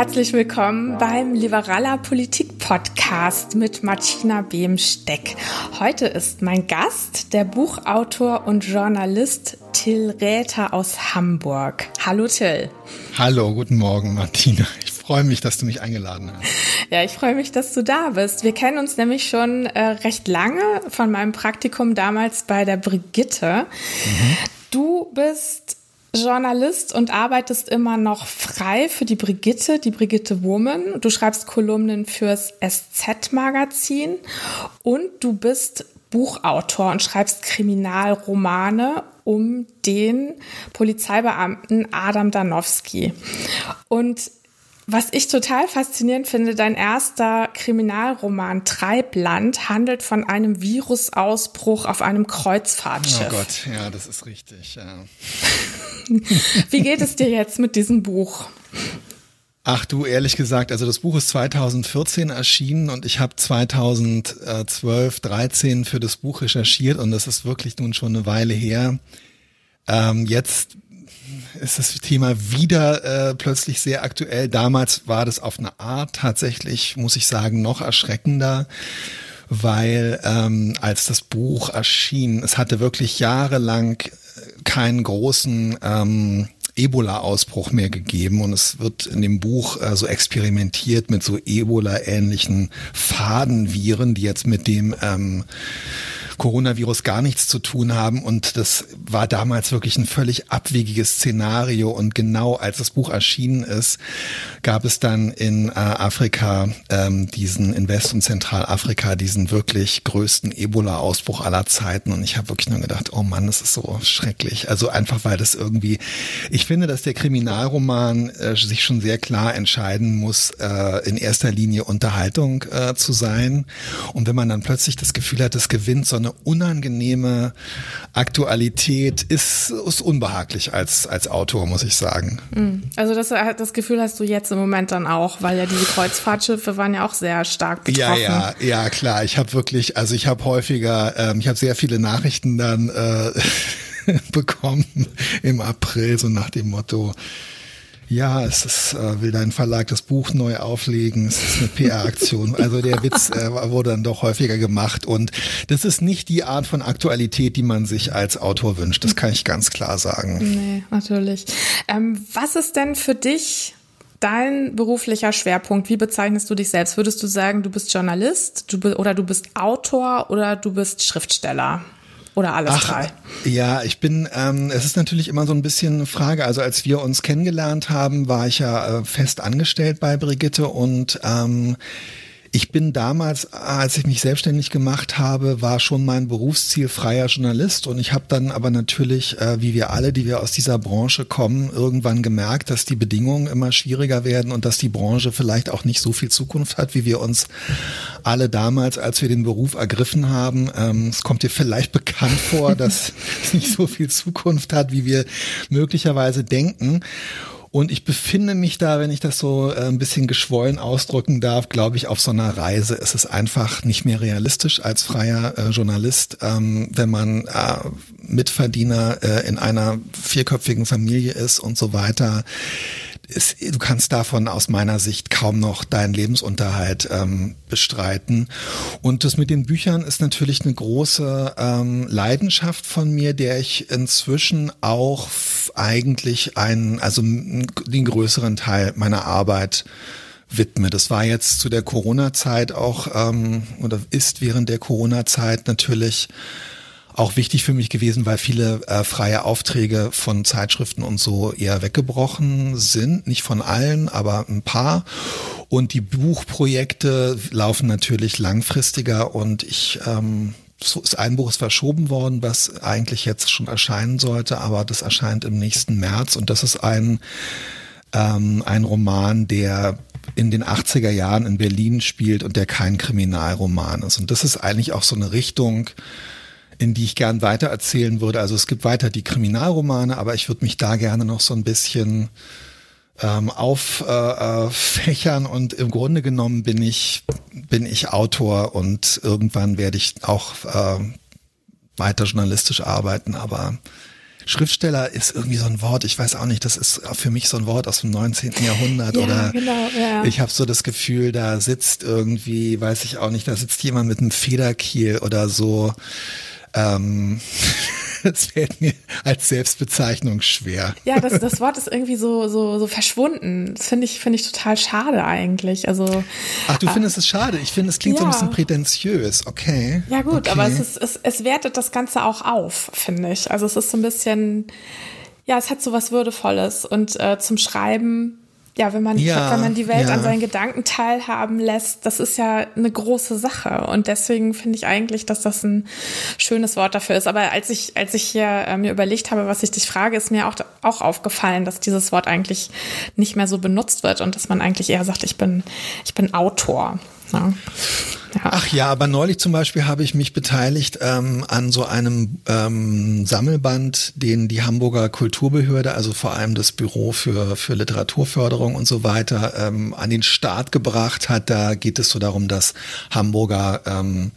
Herzlich willkommen beim Liberaler Politik Podcast mit Martina Behm-Steck. Heute ist mein Gast der Buchautor und Journalist Till Räther aus Hamburg. Hallo Till. Hallo, guten Morgen Martina. Ich freue mich, dass du mich eingeladen hast. Ja, ich freue mich, dass du da bist. Wir kennen uns nämlich schon äh, recht lange von meinem Praktikum damals bei der Brigitte. Mhm. Du bist Journalist und arbeitest immer noch frei für die Brigitte, die Brigitte Woman. Du schreibst Kolumnen fürs SZ-Magazin und du bist Buchautor und schreibst Kriminalromane um den Polizeibeamten Adam Danowski. Und was ich total faszinierend finde, dein erster Kriminalroman Treibland handelt von einem Virusausbruch auf einem Kreuzfahrtschiff. Oh Gott, ja, das ist richtig. Ja. Wie geht es dir jetzt mit diesem Buch? Ach du, ehrlich gesagt, also das Buch ist 2014 erschienen und ich habe 2012, 13 für das Buch recherchiert und das ist wirklich nun schon eine Weile her. Ähm, jetzt ist das Thema wieder äh, plötzlich sehr aktuell. Damals war das auf eine Art tatsächlich, muss ich sagen, noch erschreckender, weil ähm, als das Buch erschien, es hatte wirklich jahrelang keinen großen ähm, Ebola-Ausbruch mehr gegeben und es wird in dem Buch äh, so experimentiert mit so Ebola-ähnlichen Fadenviren, die jetzt mit dem ähm, Coronavirus gar nichts zu tun haben. Und das war damals wirklich ein völlig abwegiges Szenario. Und genau als das Buch erschienen ist, gab es dann in äh, Afrika ähm, diesen, in West- und Zentralafrika, diesen wirklich größten Ebola-Ausbruch aller Zeiten. Und ich habe wirklich nur gedacht, oh Mann, das ist so schrecklich. Also einfach, weil das irgendwie, ich finde, dass der Kriminalroman äh, sich schon sehr klar entscheiden muss, äh, in erster Linie Unterhaltung äh, zu sein. Und wenn man dann plötzlich das Gefühl hat, es gewinnt so eine unangenehme Aktualität ist, ist unbehaglich als, als Autor, muss ich sagen. Hm. Also das, das Gefühl hast du jetzt im Moment dann auch, weil ja diese Kreuzfahrtschiffe waren ja auch sehr stark betroffen. Ja, ja, ja, klar. Ich habe wirklich, also ich habe häufiger, ähm, ich habe sehr viele Nachrichten dann äh, bekommen im April, so nach dem Motto, ja, es ist, äh, will dein Verlag das Buch neu auflegen, es ist eine PR-Aktion. Also der Witz äh, wurde dann doch häufiger gemacht und das ist nicht die Art von Aktualität, die man sich als Autor wünscht. Das kann ich ganz klar sagen. Nee, natürlich. Ähm, was ist denn für dich dein beruflicher Schwerpunkt? Wie bezeichnest du dich selbst? Würdest du sagen, du bist Journalist du, oder du bist Autor oder du bist Schriftsteller? Oder alles Ach, drei? Ja, ich bin, ähm, es ist natürlich immer so ein bisschen eine Frage. Also als wir uns kennengelernt haben, war ich ja äh, fest angestellt bei Brigitte und ähm, ich bin damals, als ich mich selbstständig gemacht habe, war schon mein Berufsziel freier Journalist und ich habe dann aber natürlich, äh, wie wir alle, die wir aus dieser Branche kommen, irgendwann gemerkt, dass die Bedingungen immer schwieriger werden und dass die Branche vielleicht auch nicht so viel Zukunft hat, wie wir uns alle damals, als wir den Beruf ergriffen haben. Ähm, es kommt dir vielleicht bekannt vor, dass es nicht so viel Zukunft hat, wie wir möglicherweise denken. Und ich befinde mich da, wenn ich das so äh, ein bisschen geschwollen ausdrücken darf, glaube ich, auf so einer Reise. Es ist einfach nicht mehr realistisch als freier äh, Journalist, ähm, wenn man äh, Mitverdiener äh, in einer vierköpfigen Familie ist und so weiter ist, du kannst davon aus meiner Sicht kaum noch deinen Lebensunterhalt ähm, bestreiten. Und das mit den Büchern ist natürlich eine große ähm, Leidenschaft von mir, der ich inzwischen auch eigentlich einen, also den größeren Teil meiner Arbeit widme. Das war jetzt zu der Corona-Zeit auch ähm, oder ist während der Corona-Zeit natürlich auch wichtig für mich gewesen, weil viele äh, freie Aufträge von Zeitschriften und so eher weggebrochen sind. Nicht von allen, aber ein paar. Und die Buchprojekte laufen natürlich langfristiger und ich ähm, so ist ein Buch ist verschoben worden, was eigentlich jetzt schon erscheinen sollte, aber das erscheint im nächsten März und das ist ein ähm, ein Roman, der in den 80er Jahren in Berlin spielt und der kein Kriminalroman ist. Und das ist eigentlich auch so eine Richtung, in die ich gern weitererzählen würde. Also es gibt weiter die Kriminalromane, aber ich würde mich da gerne noch so ein bisschen ähm, auffächern äh, äh, und im Grunde genommen bin ich bin ich Autor und irgendwann werde ich auch äh, weiter journalistisch arbeiten, aber Schriftsteller ist irgendwie so ein Wort, ich weiß auch nicht, das ist für mich so ein Wort aus dem 19. Jahrhundert Ja, oder genau, ja. ich habe so das Gefühl, da sitzt irgendwie, weiß ich auch nicht, da sitzt jemand mit einem Federkiel oder so. Ähm, das fällt mir als Selbstbezeichnung schwer. Ja, das, das Wort ist irgendwie so, so, so verschwunden. Das finde ich, finde ich total schade eigentlich. Also, Ach, du findest es schade? Ich finde, es klingt so ein Ja. bisschen prätentiös. Okay. ja gut, okay. aber es, ist, es, es wertet das Ganze auch auf, finde ich. Also es ist so ein bisschen, ja, es hat so was Würdevolles. Und äh, zum Schreiben, ja, wenn man, Ja, wenn man die Welt ja. an seinen Gedanken teilhaben lässt, das ist ja eine große Sache. Und deswegen finde ich eigentlich, dass das ein schönes Wort dafür ist. Aber als ich, als ich hier äh, mir überlegt habe, was ich dich frage, ist mir auch, auch aufgefallen, dass dieses Wort eigentlich nicht mehr so benutzt wird und dass man eigentlich eher sagt, ich bin, ich bin Autor. Ne? Ja. Ach ja, aber neulich zum Beispiel habe ich mich beteiligt ähm, an so einem ähm, Sammelband, den die Hamburger Kulturbehörde, also vor allem das Büro für, für Literaturförderung und so weiter, ähm, an den Start gebracht hat. Da geht es so darum, dass Hamburger ähm,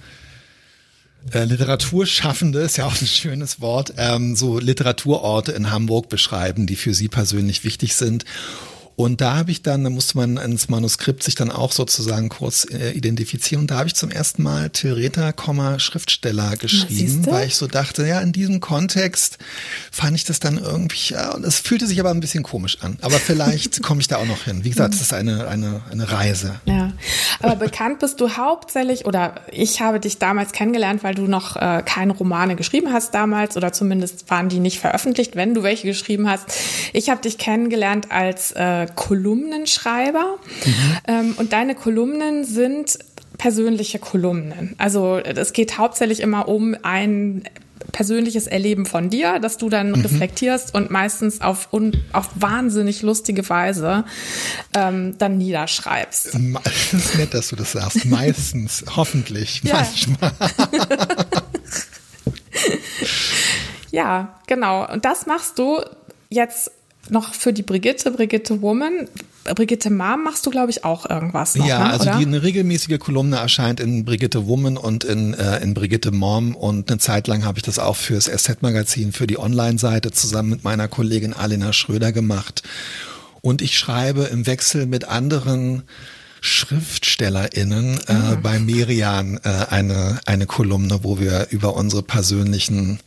äh, Literaturschaffende, ist ja auch ein schönes Wort, ähm, so Literaturorte in Hamburg beschreiben, die für sie persönlich wichtig sind. Und da habe ich dann, da musste man ins Manuskript sich dann auch sozusagen kurz äh, identifizieren. Und da habe ich zum ersten Mal Komma, Schriftsteller geschrieben, weil ich so dachte, ja, in diesem Kontext fand ich das dann irgendwie, ja, und es fühlte sich aber ein bisschen komisch an. Aber vielleicht komme ich da auch noch hin. Wie gesagt, es ist eine, eine, eine Reise. Ja, aber bekannt bist du hauptsächlich, oder ich habe dich damals kennengelernt, weil du noch äh, keine Romane geschrieben hast damals, oder zumindest waren die nicht veröffentlicht, wenn du welche geschrieben hast. Ich habe dich kennengelernt als äh, Kolumnenschreiber ähm, und deine Kolumnen sind persönliche Kolumnen. Also es geht hauptsächlich immer um ein persönliches Erleben von dir, dass du dann reflektierst und meistens auf, un, auf wahnsinnig lustige Weise ähm, dann niederschreibst. Das ist nett, dass du das sagst. Meistens, hoffentlich, manchmal. Ja, genau. Und das machst du jetzt noch für die Brigitte, Brigitte Woman. Brigitte Mom machst du, glaube ich, auch irgendwas noch, Ja, ne? also die, eine regelmäßige Kolumne erscheint in Brigitte Woman und in, äh, in Brigitte Mom und eine Zeit lang habe ich das auch fürs SZ-Magazin, für die Online-Seite zusammen mit meiner Kollegin Alena Schröder gemacht. Und ich schreibe im Wechsel mit anderen SchriftstellerInnen äh, bei Merian äh, eine, eine Kolumne, wo wir über unsere persönlichen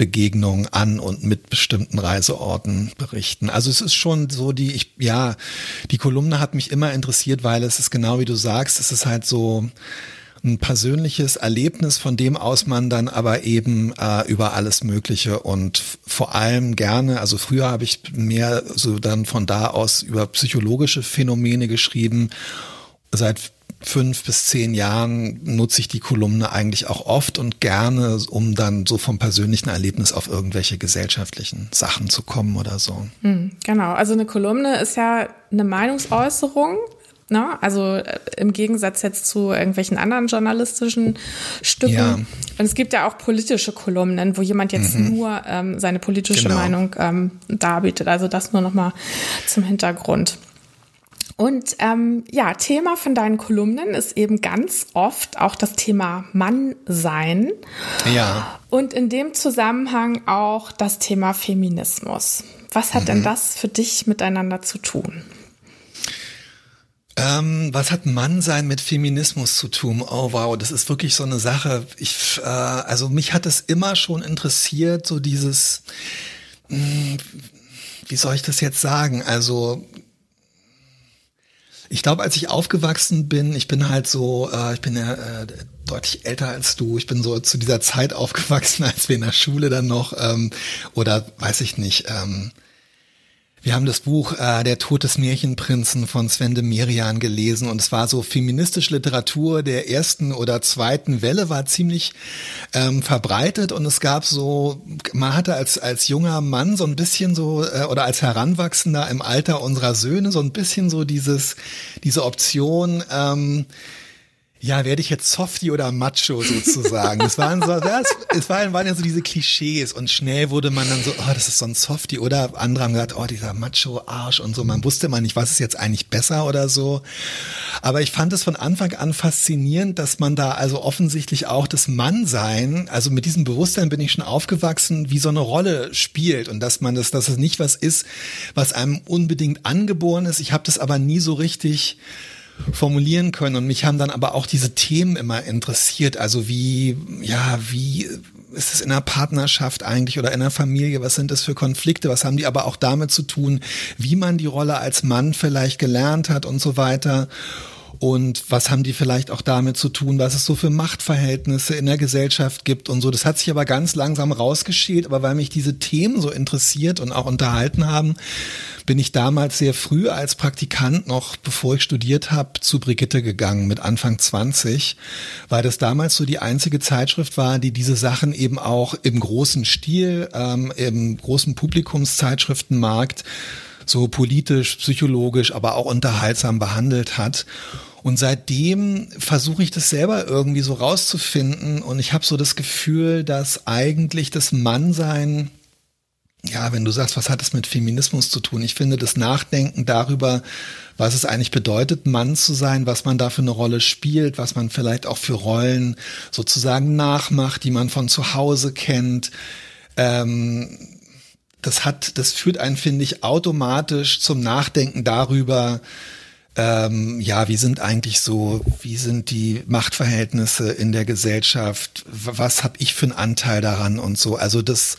Begegnungen an und mit bestimmten Reiseorten berichten. Also es ist schon so die, ich, ja, die Kolumne hat mich immer interessiert, weil es ist genau wie du sagst, es ist halt so ein persönliches Erlebnis, von dem aus man dann aber eben äh, über alles Mögliche und vor allem gerne, also früher habe ich mehr so dann von da aus über psychologische Phänomene geschrieben. Seit fünf bis zehn Jahren nutze ich die Kolumne eigentlich auch oft und gerne, um dann so vom persönlichen Erlebnis auf irgendwelche gesellschaftlichen Sachen zu kommen oder so. Hm, genau. Also eine Kolumne ist ja eine Meinungsäußerung. Ne? Also äh, im Gegensatz jetzt zu irgendwelchen anderen journalistischen Stücken. Ja. Und es gibt ja auch politische Kolumnen, wo jemand jetzt nur ähm, seine politische Genau. Meinung ähm, darbietet. Also das nur noch mal zum Hintergrund. Und ähm, ja, Thema von deinen Kolumnen ist eben ganz oft auch das Thema Mannsein Ja. und in dem Zusammenhang auch das Thema Feminismus. Was hat denn das für dich miteinander zu tun? Ähm, was hat Mannsein mit Feminismus zu tun? Oh wow, das ist wirklich so eine Sache. Ich, äh, also mich hat es immer schon interessiert, so dieses, mh, wie soll ich das jetzt sagen? Also ich glaube, als ich aufgewachsen bin, ich bin halt so, äh, ich bin ja äh, deutlich älter als du. Ich bin so zu dieser Zeit aufgewachsen, als wir in der Schule dann noch, ähm, oder weiß ich nicht, ähm, wir haben das Buch äh, Der Tod des Märchenprinzen von Sven de Merian gelesen und es war so feministische Literatur der ersten oder zweiten Welle war ziemlich ähm, verbreitet und es gab so, man hatte als als junger Mann so ein bisschen so äh, oder als Heranwachsender im Alter unserer Söhne so ein bisschen so dieses diese Option ähm, Ja, werde ich jetzt Softie oder Macho sozusagen? Das waren so, das, es waren, waren ja so diese Klischees und schnell wurde man dann so, oh, das ist so ein Softie oder andere haben gesagt, oh, dieser Macho-Arsch und so. Man wusste mal nicht, was ist jetzt eigentlich besser oder so. Aber ich fand es von Anfang an faszinierend, dass man da also offensichtlich auch das Mannsein, also mit diesem Bewusstsein bin ich schon aufgewachsen, wie so eine Rolle spielt und dass man das, dass es nicht was ist, was einem unbedingt angeboren ist. Ich habe das aber nie so richtig formulieren können. Und mich haben dann aber auch diese Themen immer interessiert. Also wie, ja, wie ist es in einer Partnerschaft eigentlich oder in einer Familie? Was sind das für Konflikte? Was haben die aber auch damit zu tun, wie man die Rolle als Mann vielleicht gelernt hat und so weiter? Und was haben die vielleicht auch damit zu tun, was es so für Machtverhältnisse in der Gesellschaft gibt und so. Das hat sich aber ganz langsam rausgeschält, aber weil mich diese Themen so interessiert und auch unterhalten haben, bin ich damals sehr früh als Praktikant noch, bevor ich studiert habe, zu Brigitte gegangen mit Anfang 20, weil das damals so die einzige Zeitschrift war, die diese Sachen eben auch im großen Stil, ähm, im großen Publikumszeitschriftenmarkt so politisch, psychologisch, aber auch unterhaltsam behandelt hat. Und seitdem versuche ich das selber irgendwie so rauszufinden und ich habe so das Gefühl, dass eigentlich das Mannsein ja, wenn du sagst, was hat es mit Feminismus zu tun? Ich finde das Nachdenken darüber, was es eigentlich bedeutet, Mann zu sein, was man da für eine Rolle spielt, was man vielleicht auch für Rollen sozusagen nachmacht, die man von zu Hause kennt. Ähm, das hat, das führt einen, finde ich, automatisch zum Nachdenken darüber, ähm, ja, wie sind eigentlich so, wie sind die Machtverhältnisse in der Gesellschaft? Was habe ich für einen Anteil daran und so? Also das,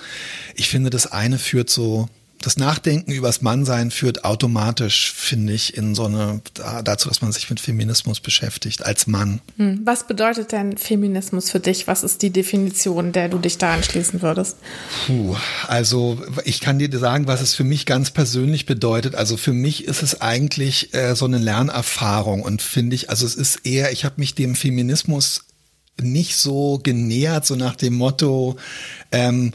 ich finde, das eine führt so das Nachdenken übers Mannsein führt automatisch, finde ich, in so eine, dazu, dass man sich mit Feminismus beschäftigt als Mann. Hm. Was bedeutet denn Feminismus für dich? Was ist die Definition, der du dich da anschließen würdest? Puh, also ich kann dir sagen, was es für mich ganz persönlich bedeutet. Also für mich ist es eigentlich äh, so eine Lernerfahrung und finde ich, also es ist eher, ich habe mich dem Feminismus nicht so genähert, so nach dem Motto, ähm,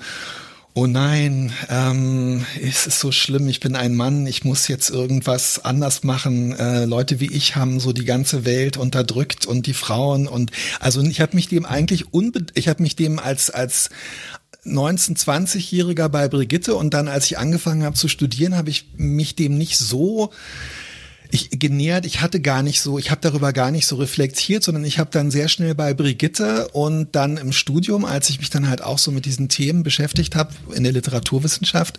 oh nein, ähm, es ist so schlimm, ich bin ein Mann, ich muss jetzt irgendwas anders machen. Äh, Leute wie ich haben so die ganze Welt unterdrückt und die Frauen und also ich habe mich dem eigentlich unbe ich habe mich dem als als 19, 20-Jähriger bei Brigitte und dann, als ich angefangen habe zu studieren, habe ich mich dem nicht so ich genähert, ich hatte gar nicht so, ich habe darüber gar nicht so reflektiert, sondern ich habe dann sehr schnell bei Brigitte und dann im Studium, als ich mich dann halt auch so mit diesen Themen beschäftigt habe in der Literaturwissenschaft,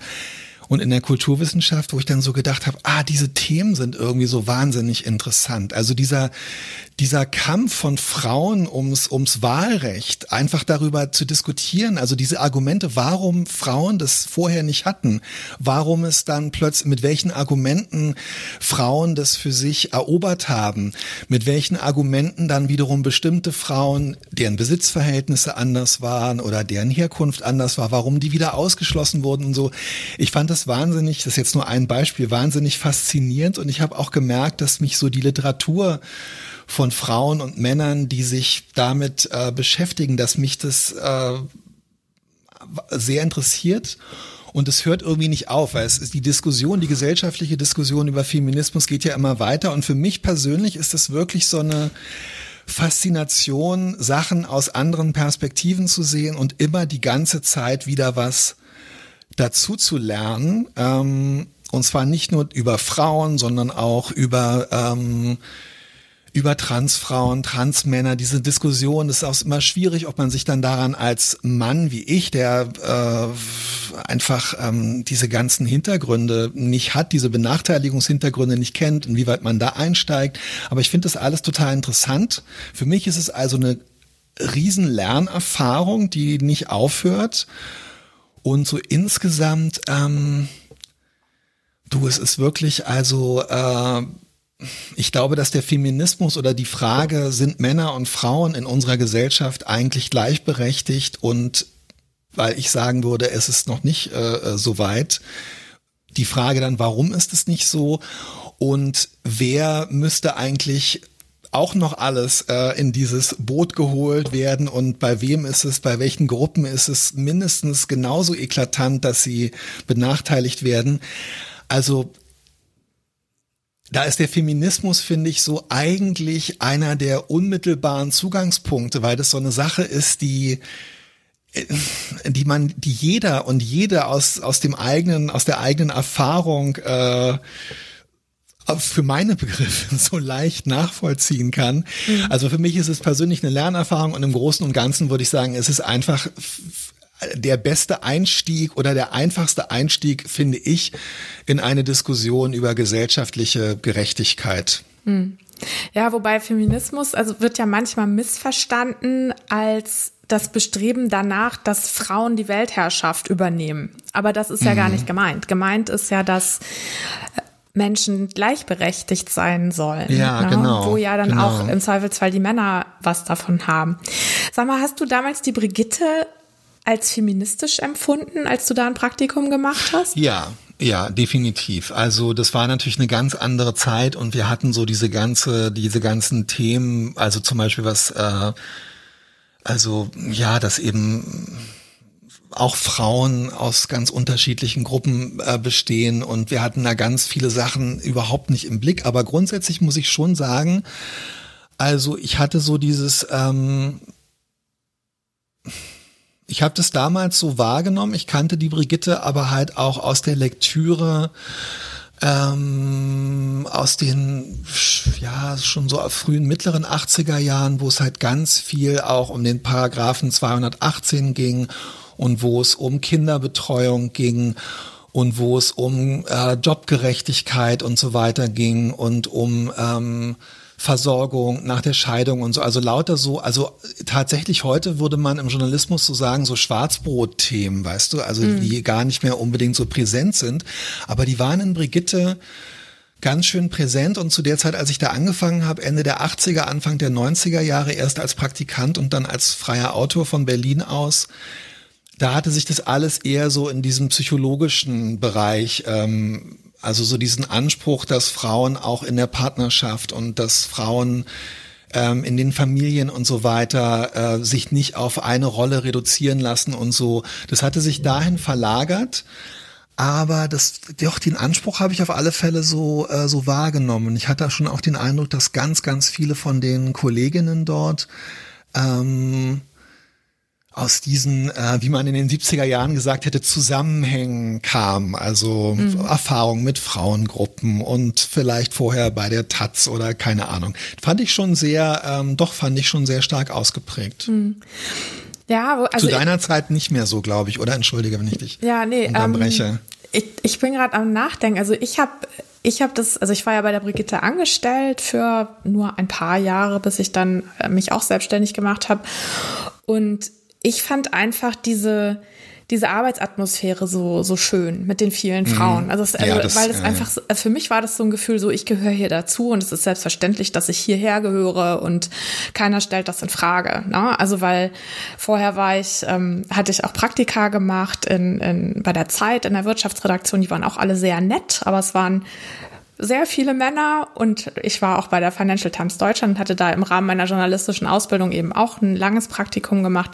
und in der Kulturwissenschaft, wo ich dann so gedacht habe, ah, diese Themen sind irgendwie so wahnsinnig interessant. Also dieser, dieser Kampf von Frauen ums, ums Wahlrecht, einfach darüber zu diskutieren, also diese Argumente, warum Frauen das vorher nicht hatten, warum es dann plötzlich, mit welchen Argumenten Frauen das für sich erobert haben, mit welchen Argumenten dann wiederum bestimmte Frauen, deren Besitzverhältnisse anders waren oder deren Herkunft anders war, warum die wieder ausgeschlossen wurden und so. Ich fand das wahnsinnig, das ist jetzt nur ein Beispiel, wahnsinnig faszinierend und ich habe auch gemerkt, dass mich so die Literatur von Frauen und Männern, die sich damit äh, beschäftigen, dass mich das äh, sehr interessiert. Und es hört irgendwie nicht auf, weil es ist die Diskussion, die gesellschaftliche Diskussion über Feminismus geht ja immer weiter. Und für mich persönlich ist das wirklich so eine Faszination, Sachen aus anderen Perspektiven zu sehen und immer die ganze Zeit wieder was dazu zu lernen. Ähm, und zwar nicht nur über Frauen, sondern auch über ähm, über Transfrauen, Transmänner, diese Diskussion, ist auch immer schwierig, ob man sich dann daran als Mann wie ich, der äh, einfach ähm, diese ganzen Hintergründe nicht hat, diese Benachteiligungshintergründe nicht kennt, inwieweit man da einsteigt. Aber ich finde das alles total interessant. Für mich ist es also eine riesen Lernerfahrung, die nicht aufhört. Und so insgesamt, ähm, du, es ist wirklich, also äh, ich glaube, dass der Feminismus oder die Frage, sind Männer und Frauen in unserer Gesellschaft eigentlich gleichberechtigt und weil ich sagen würde, es ist noch nicht äh, äh so weit. Die Frage dann, warum ist es nicht so? Und wer müsste eigentlich auch noch alles äh, in dieses Boot geholt werden und bei wem ist es, bei welchen Gruppen ist es mindestens genauso eklatant, dass sie benachteiligt werden. Also da ist der Feminismus, finde ich, so eigentlich einer der unmittelbaren Zugangspunkte, weil das so eine Sache ist, die äh, die man, die jeder und jede aus aus dem eigenen, aus der eigenen Erfahrung äh, für meine Begriffe so leicht nachvollziehen kann. Mhm. Also für mich ist es persönlich eine Lernerfahrung und im Großen und Ganzen würde ich sagen, es ist einfach der beste Einstieg oder der einfachste Einstieg, finde ich, in eine Diskussion über gesellschaftliche Gerechtigkeit. Hm. Ja, wobei Feminismus, also wird ja manchmal missverstanden als das Bestreben danach, dass Frauen die Weltherrschaft übernehmen. Aber das ist ja mhm. gar nicht gemeint. Gemeint ist ja, dass Menschen gleichberechtigt sein sollen. Ja, ne? genau. Wo ja dann genau. auch im Zweifelsfall die Männer was davon haben. Sag mal, hast du damals die Brigitte als feministisch empfunden, als du da ein Praktikum gemacht hast? Ja, ja, definitiv. Also das war natürlich eine ganz andere Zeit und wir hatten so diese ganze, diese ganzen Themen, also zum Beispiel was, äh, also ja, dass eben auch Frauen aus ganz unterschiedlichen Gruppen äh, bestehen und wir hatten da ganz viele Sachen überhaupt nicht im Blick. Aber grundsätzlich muss ich schon sagen, also ich hatte so dieses ähm, ich habe das damals so wahrgenommen. Ich kannte die Brigitte aber halt auch aus der Lektüre ähm, aus den ja schon so frühen mittleren 80er Jahren, wo es halt ganz viel auch um den Paragraphen 218 ging und wo es um Kinderbetreuung ging und wo es um äh, Jobgerechtigkeit und so weiter ging und um ähm, Versorgung, nach der Scheidung und so. Also lauter so, also tatsächlich heute würde man im Journalismus so sagen, so Schwarzbrot-Themen, weißt du, also mhm. die gar nicht mehr unbedingt so präsent sind. Aber die waren in Brigitte ganz schön präsent und zu der Zeit, als ich da angefangen habe, Ende der 80er, Anfang der 90er Jahre, erst als Praktikant und dann als freier Autor von Berlin aus, da hatte sich das alles eher so in diesem psychologischen Bereich ähm, also so diesen Anspruch, dass Frauen auch in der Partnerschaft und dass Frauen ähm, in den Familien und so weiter äh, sich nicht auf eine Rolle reduzieren lassen und so. Das hatte sich dahin verlagert. Aber das, doch, den Anspruch habe ich auf alle Fälle so, äh, so wahrgenommen. Ich hatte schon auch den Eindruck, dass ganz, ganz viele von den Kolleginnen dort ähm, aus diesen, äh, wie man in den 70er Jahren gesagt hätte, Zusammenhängen kam. Also mhm. Erfahrung mit Frauengruppen und vielleicht vorher bei der Taz oder keine Ahnung. Fand ich schon sehr, ähm, doch fand ich schon sehr stark ausgeprägt. Mhm. Ja, also zu deiner ich, Zeit nicht mehr so, glaube ich, oder? Entschuldige, wenn ich dich ja, nee, unterbreche. Ähm, ich, ich bin gerade am Nachdenken. Also ich habe ich habe das, also ich war ja bei der Brigitte angestellt für nur ein paar Jahre, bis ich dann äh, mich auch selbstständig gemacht habe. Und ich fand einfach diese, diese Arbeitsatmosphäre so, so schön mit den vielen mhm. Frauen. Also, es, also ja, das, weil es äh, einfach, so, für mich war das so ein Gefühl, so ich gehöre hier dazu und es ist selbstverständlich, dass ich hierher gehöre und keiner stellt das in Frage. Ne? Also weil vorher war ich, ähm, hatte ich auch Praktika gemacht in, in, bei der Zeit in der Wirtschaftsredaktion, die waren auch alle sehr nett, aber es waren sehr viele Männer und ich war auch bei der Financial Times Deutschland und hatte da im Rahmen meiner journalistischen Ausbildung eben auch ein langes Praktikum gemacht.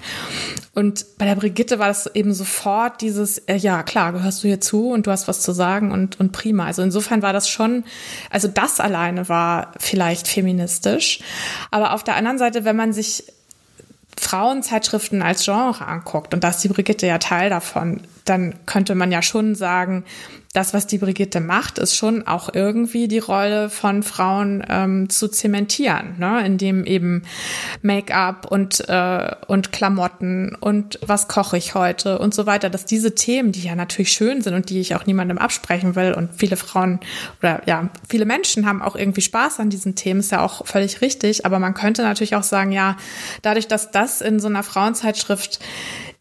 Und bei der Brigitte war das eben sofort dieses, äh, ja klar, gehörst du hier zu und du hast was zu sagen und, und prima. Also insofern war das schon, also das alleine war vielleicht feministisch. Aber auf der anderen Seite, wenn man sich Frauenzeitschriften als Genre anguckt, und da ist die Brigitte ja Teil davon, dann könnte man ja schon sagen, das, was die Brigitte macht, ist schon auch irgendwie die Rolle von Frauen ähm, zu zementieren, ne? indem eben Make-up und, äh, und Klamotten und was koche ich heute und so weiter, dass diese Themen, die ja natürlich schön sind und die ich auch niemandem absprechen will und viele Frauen oder ja, viele Menschen haben auch irgendwie Spaß an diesen Themen, ist ja auch völlig richtig, aber man könnte natürlich auch sagen, ja, dadurch, dass das in so einer Frauenzeitschrift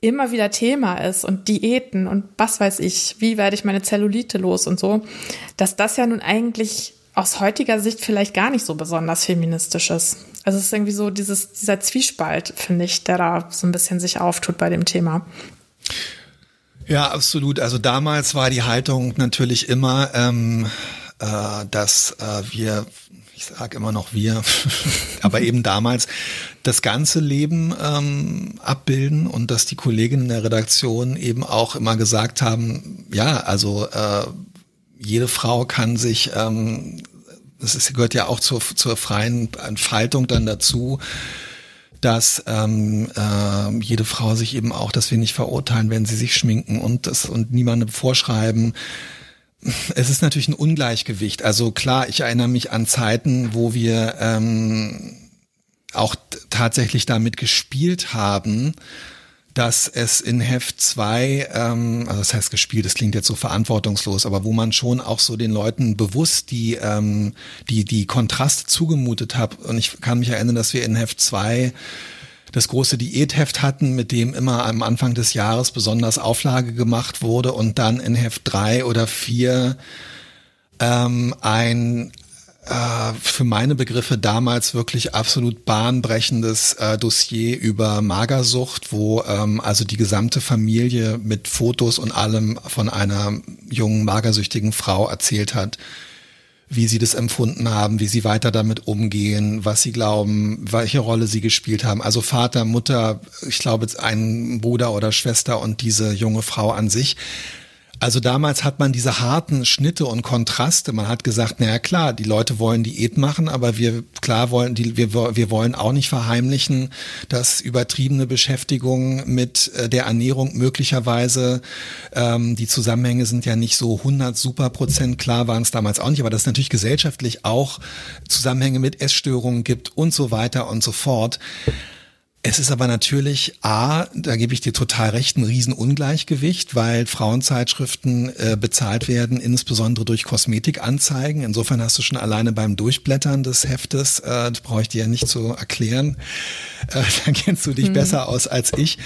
immer wieder Thema ist und Diäten und was weiß ich, wie werde ich meine Zellulite los und so, dass das ja nun eigentlich aus heutiger Sicht vielleicht gar nicht so besonders feministisch ist. Also es ist irgendwie so dieses, dieser Zwiespalt, finde ich, der da so ein bisschen sich auftut bei dem Thema. Ja, absolut. Also damals war die Haltung natürlich immer, ähm, äh, dass äh, wir ich sage immer noch wir, aber eben damals das ganze Leben ähm, abbilden und dass die Kolleginnen in der Redaktion eben auch immer gesagt haben, ja, also äh, jede Frau kann sich ähm, das ist, gehört ja auch zur, zur freien Entfaltung dann dazu, dass ähm, äh, jede Frau sich eben auch, dass wir nicht verurteilen, wenn sie sich schminken und das und niemandem vorschreiben. Es ist natürlich ein Ungleichgewicht. Also klar, ich erinnere mich an Zeiten, wo wir ähm, auch tatsächlich damit gespielt haben, dass es in Heft 2, ähm, also das heißt gespielt, das klingt jetzt so verantwortungslos, aber wo man schon auch so den Leuten bewusst die, ähm, die, die Kontraste zugemutet hat. Und ich kann mich erinnern, dass wir in Heft 2 das große Diätheft hatten, mit dem immer am Anfang des Jahres besonders Auflage gemacht wurde und dann in Heft 3 oder 4 ähm, ein äh, für meine Begriffe damals wirklich absolut bahnbrechendes äh, Dossier über Magersucht, wo ähm, also die gesamte Familie mit Fotos und allem von einer jungen magersüchtigen Frau erzählt hat, wie sie das empfunden haben, wie sie weiter damit umgehen, was sie glauben, welche Rolle sie gespielt haben. Also Vater, Mutter, ich glaube ein Bruder oder Schwester und diese junge Frau an sich. Also damals hat man diese harten Schnitte und Kontraste. Man hat gesagt, naja klar, die Leute wollen Diät machen, aber wir klar wollen, die, wir, wir wollen auch nicht verheimlichen, dass übertriebene Beschäftigung mit äh, der Ernährung möglicherweise, ähm, die Zusammenhänge sind ja nicht so 100 super Prozent klar, waren es damals auch nicht, aber dass es natürlich gesellschaftlich auch Zusammenhänge mit Essstörungen gibt und so weiter und so fort. Es ist aber natürlich A, da gebe ich dir total recht, ein Riesenungleichgewicht, weil Frauenzeitschriften äh, bezahlt werden, insbesondere durch Kosmetikanzeigen. Insofern hast du schon alleine beim Durchblättern des Heftes, äh, das brauche ich dir ja nicht zu erklären, äh, da kennst du dich mhm. besser aus als ich.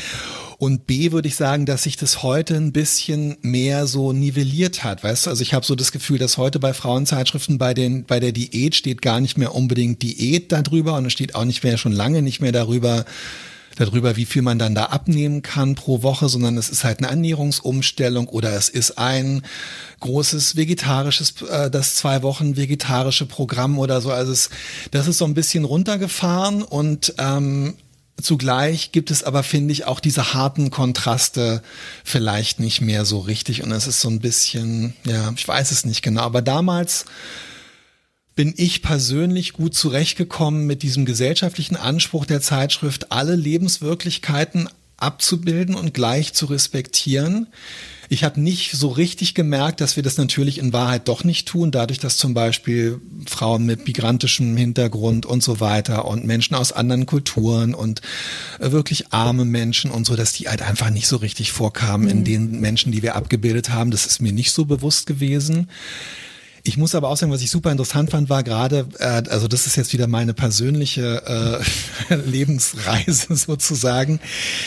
Und B würde ich sagen, dass sich das heute ein bisschen mehr so nivelliert hat. Weißt du, also ich habe so das Gefühl, dass heute bei Frauenzeitschriften bei den bei der Diät steht gar nicht mehr unbedingt Diät darüber und es steht auch nicht mehr schon lange nicht mehr darüber darüber, wie viel man dann da abnehmen kann pro Woche, sondern es ist halt eine Ernährungsumstellung oder es ist ein großes vegetarisches, äh, das zwei Wochen vegetarische Programm oder so. Also es, das ist so ein bisschen runtergefahren und ähm, Zugleich gibt es aber, finde ich, auch diese harten Kontraste vielleicht nicht mehr so richtig. Und es ist so ein bisschen, ja, ich weiß es nicht genau. Aber damals bin ich persönlich gut zurechtgekommen mit diesem gesellschaftlichen Anspruch der Zeitschrift, alle Lebenswirklichkeiten abzubilden und gleich zu respektieren. Ich habe nicht so richtig gemerkt, dass wir das natürlich in Wahrheit doch nicht tun, dadurch, dass zum Beispiel Frauen mit migrantischem Hintergrund und so weiter und Menschen aus anderen Kulturen und äh, wirklich arme Menschen und so, dass die halt einfach nicht so richtig vorkamen mhm. in den Menschen, die wir abgebildet haben. Das ist mir nicht so bewusst gewesen. Ich muss aber auch sagen, was ich super interessant fand, war gerade, äh, also das ist jetzt wieder meine persönliche äh, Lebensreise sozusagen.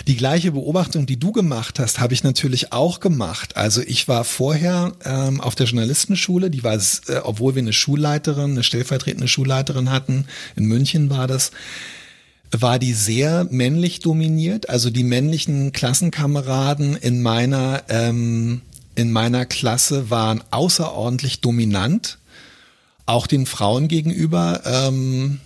Die gleiche Beobachtung, die du gemacht hast, habe ich natürlich auch gemacht. Also ich war vorher ähm, auf der Journalistenschule, die war, äh, obwohl wir eine Schulleiterin, eine stellvertretende Schulleiterin hatten, in München war das, war die sehr männlich dominiert. Also die männlichen Klassenkameraden in meiner ähm, in meiner Klasse waren außerordentlich dominant, auch den Frauen gegenüber. Ähm,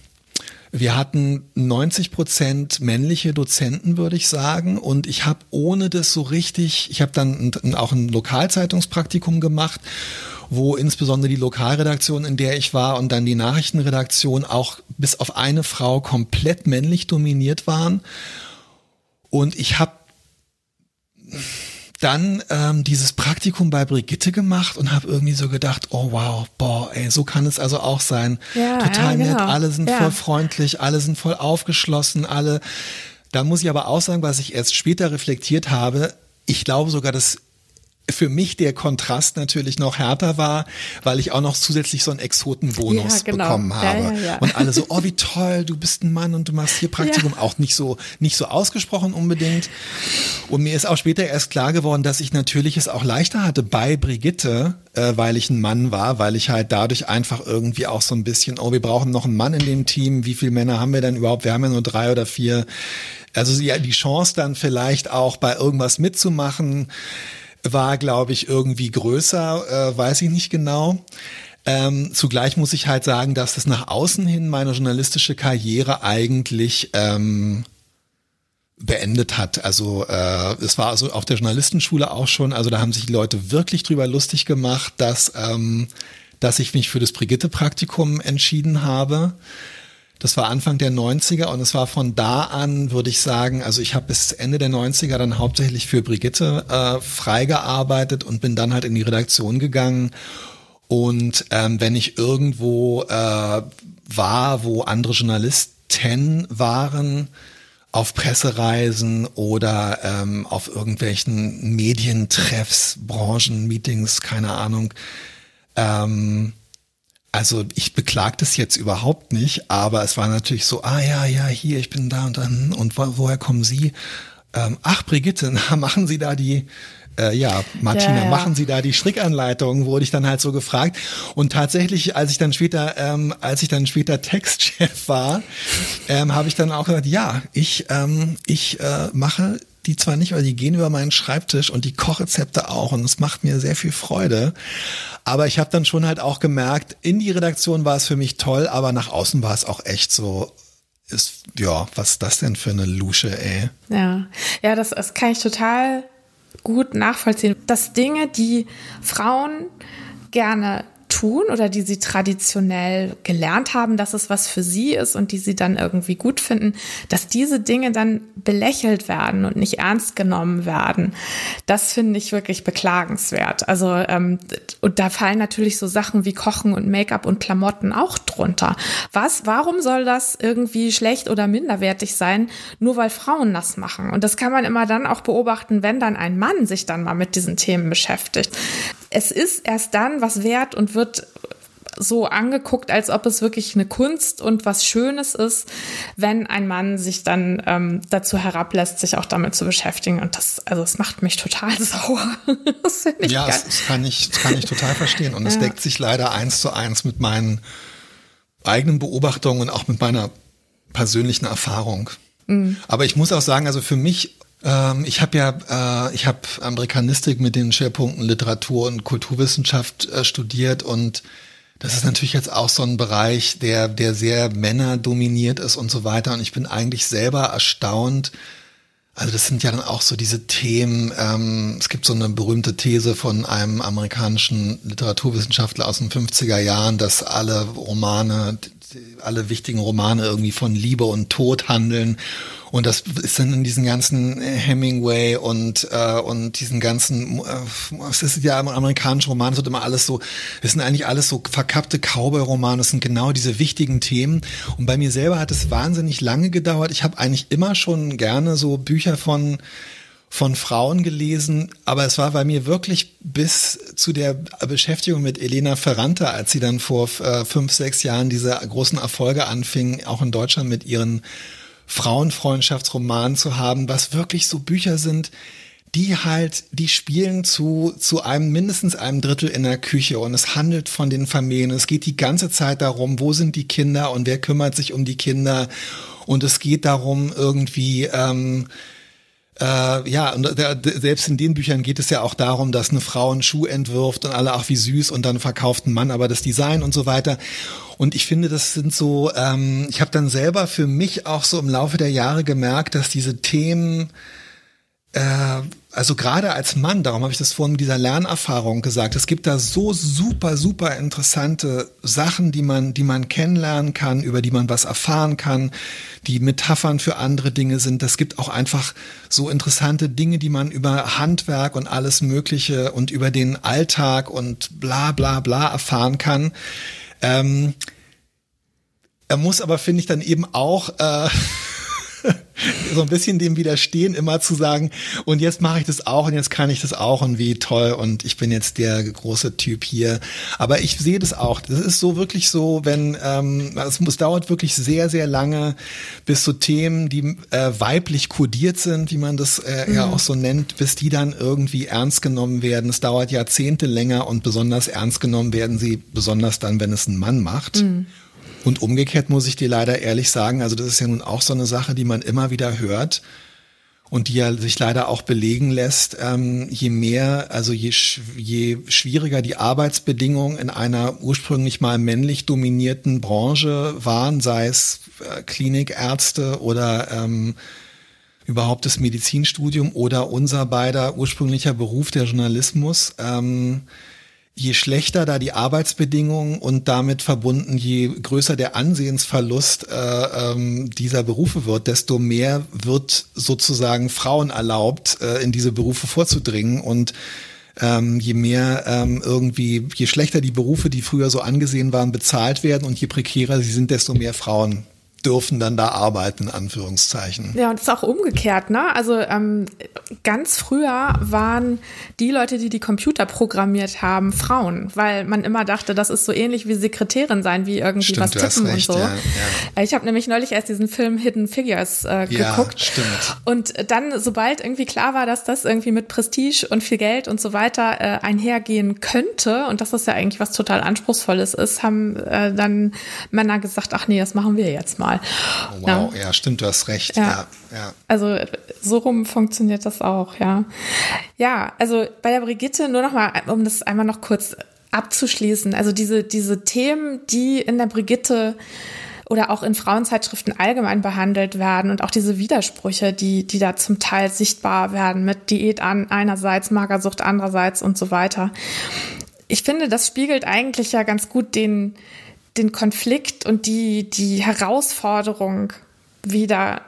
wir hatten 90 Prozent männliche Dozenten, würde ich sagen. Und ich habe ohne das so richtig, ich habe dann auch ein Lokalzeitungspraktikum gemacht, wo insbesondere die Lokalredaktion, in der ich war, und dann die Nachrichtenredaktion auch bis auf eine Frau komplett männlich dominiert waren. Und ich habe dann ähm, dieses Praktikum bei Brigitte gemacht und habe irgendwie so gedacht, oh wow, boah, ey, so kann es also auch sein. Ja, Total ja, genau. nett, alle sind ja. voll freundlich, alle sind voll aufgeschlossen, alle. Da muss ich aber auch sagen, was ich erst später reflektiert habe, ich glaube sogar, dass für mich der Kontrast natürlich noch härter war, weil ich auch noch zusätzlich so einen Exotenbonus ja, genau. bekommen habe. Ja, ja, und alle so, oh wie toll, du bist ein Mann und du machst hier Praktikum. Auch nicht so, nicht so ausgesprochen unbedingt. Und mir ist auch später erst klar geworden, dass ich natürlich es auch leichter hatte bei Brigitte, äh, weil ich ein Mann war, weil ich halt dadurch einfach irgendwie auch so ein bisschen, oh, wir brauchen noch einen Mann in dem Team. Wie viele Männer haben wir denn überhaupt? Wir haben ja nur drei oder vier. Also ja, die Chance dann vielleicht auch bei irgendwas mitzumachen, war, glaube ich, irgendwie größer, äh, weiß ich nicht genau. Ähm, zugleich muss ich halt sagen, dass es nach außen hin meine journalistische Karriere eigentlich ähm, beendet hat. Also äh, es war also auf der Journalistenschule auch schon, also da haben sich die Leute wirklich drüber lustig gemacht, dass ähm, dass ich mich für das Brigitte-Praktikum entschieden habe. Das war Anfang der 90er und es war von da an, würde ich sagen, also ich habe bis Ende der 90er dann hauptsächlich für Brigitte äh, freigearbeitet und bin dann halt in die Redaktion gegangen. Und ähm, wenn ich irgendwo äh, war, wo andere Journalisten waren, auf Pressereisen oder ähm, auf irgendwelchen Medientreffs, Branchenmeetings, keine Ahnung, ähm, also ich beklag das jetzt überhaupt nicht, aber es war natürlich so, ah ja, ja, hier, ich bin da und dann, und wo, woher kommen Sie? Ähm, ach, Brigitte, na, machen Sie da die, äh, ja, Martina, ja, ja. machen Sie da die Strickanleitung, wurde ich dann halt so gefragt. Und tatsächlich, als ich dann später, ähm, als ich dann später Textchef war, ähm, habe ich dann auch gesagt, ja, ich, ähm, ich äh, mache die zwar nicht, weil die gehen über meinen Schreibtisch und die Kochrezepte auch und es macht mir sehr viel Freude. Aber ich habe dann schon halt auch gemerkt, in die Redaktion war es für mich toll, aber nach außen war es auch echt so, ist, ja, was ist das denn für eine Lusche, ey? Ja, ja, das, das kann ich total gut nachvollziehen. Dass Dinge, die Frauen gerne tun oder die sie traditionell gelernt haben, dass es was für sie ist und die sie dann irgendwie gut finden, dass diese Dinge dann belächelt werden und nicht ernst genommen werden. Das finde ich wirklich beklagenswert. Also ähm, und da fallen natürlich so Sachen wie Kochen und Make-up und Klamotten auch drunter. Was? Warum soll das irgendwie schlecht oder minderwertig sein, nur weil Frauen das machen? Und das kann man immer dann auch beobachten, wenn dann ein Mann sich dann mal mit diesen Themen beschäftigt es ist erst dann was wert und wird so angeguckt, als ob es wirklich eine Kunst und was Schönes ist, wenn ein Mann sich dann ähm, dazu herablässt, sich auch damit zu beschäftigen. Und das, also es macht mich total sauer. das ich ja, das, das, kann ich, das kann ich total verstehen. Und es ja. deckt sich leider eins zu eins mit meinen eigenen Beobachtungen und auch mit meiner persönlichen Erfahrung. Mhm. Aber ich muss auch sagen, also für mich ähm, ich habe ja, äh, ich habe Amerikanistik mit den Schwerpunkten Literatur und Kulturwissenschaft äh, studiert und das ist natürlich jetzt auch so ein Bereich, der, der sehr männerdominiert ist und so weiter. Und ich bin eigentlich selber erstaunt. Also das sind ja dann auch so diese Themen. Ähm, es gibt so eine berühmte These von einem amerikanischen Literaturwissenschaftler aus den 50er Jahren, dass alle Romane, alle wichtigen Romane irgendwie von Liebe und Tod handeln. Und das ist dann in diesen ganzen Hemingway und äh, und diesen ganzen, äh, es ist ja im amerikanischen Roman, es wird immer alles so, es sind eigentlich alles so verkappte Cowboy-Romane, das sind genau diese wichtigen Themen. Und bei mir selber hat es wahnsinnig lange gedauert. Ich habe eigentlich immer schon gerne so Bücher von von Frauen gelesen, aber es war bei mir wirklich bis zu der Beschäftigung mit Elena Ferrante, als sie dann vor äh, fünf, sechs Jahren diese großen Erfolge anfing, auch in Deutschland mit ihren Frauenfreundschaftsromanen zu haben, was wirklich so Bücher sind, die halt, die spielen zu, zu einem, mindestens einem Drittel in der Küche und es handelt von den Familien. Es geht die ganze Zeit darum, wo sind die Kinder und wer kümmert sich um die Kinder und es geht darum, irgendwie, ähm, äh, ja, und der, selbst in den Büchern geht es ja auch darum, dass eine Frau einen Schuh entwirft und alle, ach wie süß, und dann verkauft ein Mann aber das Design und so weiter. Und ich finde, das sind so, ähm, ich habe dann selber für mich auch so im Laufe der Jahre gemerkt, dass diese Themen äh, also gerade als Mann, darum habe ich das vorhin mit dieser Lernerfahrung gesagt, es gibt da so super, super interessante Sachen, die man, die man kennenlernen kann, über die man was erfahren kann, die Metaphern für andere Dinge sind. Es gibt auch einfach so interessante Dinge, die man über Handwerk und alles Mögliche und über den Alltag und bla bla bla erfahren kann. Ähm, er muss aber, finde ich, dann eben auch äh, so ein bisschen dem widerstehen, immer zu sagen, und jetzt mache ich das auch und jetzt kann ich das auch und wie toll und ich bin jetzt der große Typ hier. Aber ich sehe das auch. Das ist so wirklich so, wenn ähm, es, es dauert wirklich sehr, sehr lange, bis so Themen, die äh, weiblich kodiert sind, wie man das äh, mhm. ja auch so nennt, bis die dann irgendwie ernst genommen werden. Es dauert Jahrzehnte länger und besonders ernst genommen werden sie, besonders dann, wenn es ein Mann macht. Mhm. Und umgekehrt muss ich dir leider ehrlich sagen, also das ist ja nun auch so eine Sache, die man immer wieder hört und die ja sich leider auch belegen lässt, ähm, je mehr, also je, je schwieriger die Arbeitsbedingungen in einer ursprünglich mal männlich dominierten Branche waren, sei es äh, Klinikärzte oder ähm, überhaupt das Medizinstudium oder unser beider ursprünglicher Beruf, der Journalismus, ähm, je schlechter da die Arbeitsbedingungen und damit verbunden, je größer der Ansehensverlust äh, ähm, dieser Berufe wird, desto mehr wird sozusagen Frauen erlaubt, äh, in diese Berufe vorzudringen. Und ähm, je mehr ähm, irgendwie, je schlechter die Berufe, die früher so angesehen waren, bezahlt werden und je prekärer sie sind, desto mehr Frauen dürfen dann da arbeiten, in Anführungszeichen. Ja, und es ist auch umgekehrt, ne? Also ähm, ganz früher waren die Leute, die die Computer programmiert haben, Frauen, weil man immer dachte, das ist so ähnlich wie Sekretärin sein, wie irgendwie stimmt, was tippen recht, und so. Ja, ja. Ich habe nämlich neulich erst diesen Film Hidden Figures äh, geguckt. Ja, stimmt. Und dann, sobald irgendwie klar war, dass das irgendwie mit Prestige und viel Geld und so weiter äh, einhergehen könnte, und dass das ja eigentlich was total Anspruchsvolles ist, haben äh, dann Männer gesagt, ach nee, das machen wir jetzt mal mal. Wow, ja, ja stimmt, du hast recht. Ja. ja. Also so rum funktioniert das auch, ja. Ja, also bei der Brigitte nur noch mal, um das einmal noch kurz abzuschließen. Also diese, diese Themen, die in der Brigitte oder auch in Frauenzeitschriften allgemein behandelt werden und auch diese Widersprüche, die, die da zum Teil sichtbar werden mit Diät an einerseits, Magersucht andererseits und so weiter. Ich finde, das spiegelt eigentlich ja ganz gut den, den Konflikt und die, die Herausforderung wieder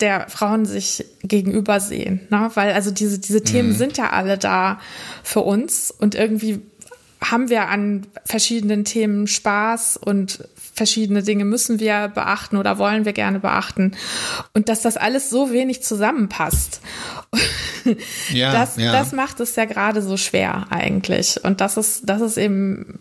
der Frauen sich gegenüber sehen. Ne? Weil also diese, diese Themen mhm. sind ja alle da für uns und irgendwie haben wir an verschiedenen Themen Spaß und verschiedene Dinge müssen wir beachten oder wollen wir gerne beachten. Und dass das alles so wenig zusammenpasst, ja, das, ja. das macht es ja gerade so schwer eigentlich. Und das ist, das ist eben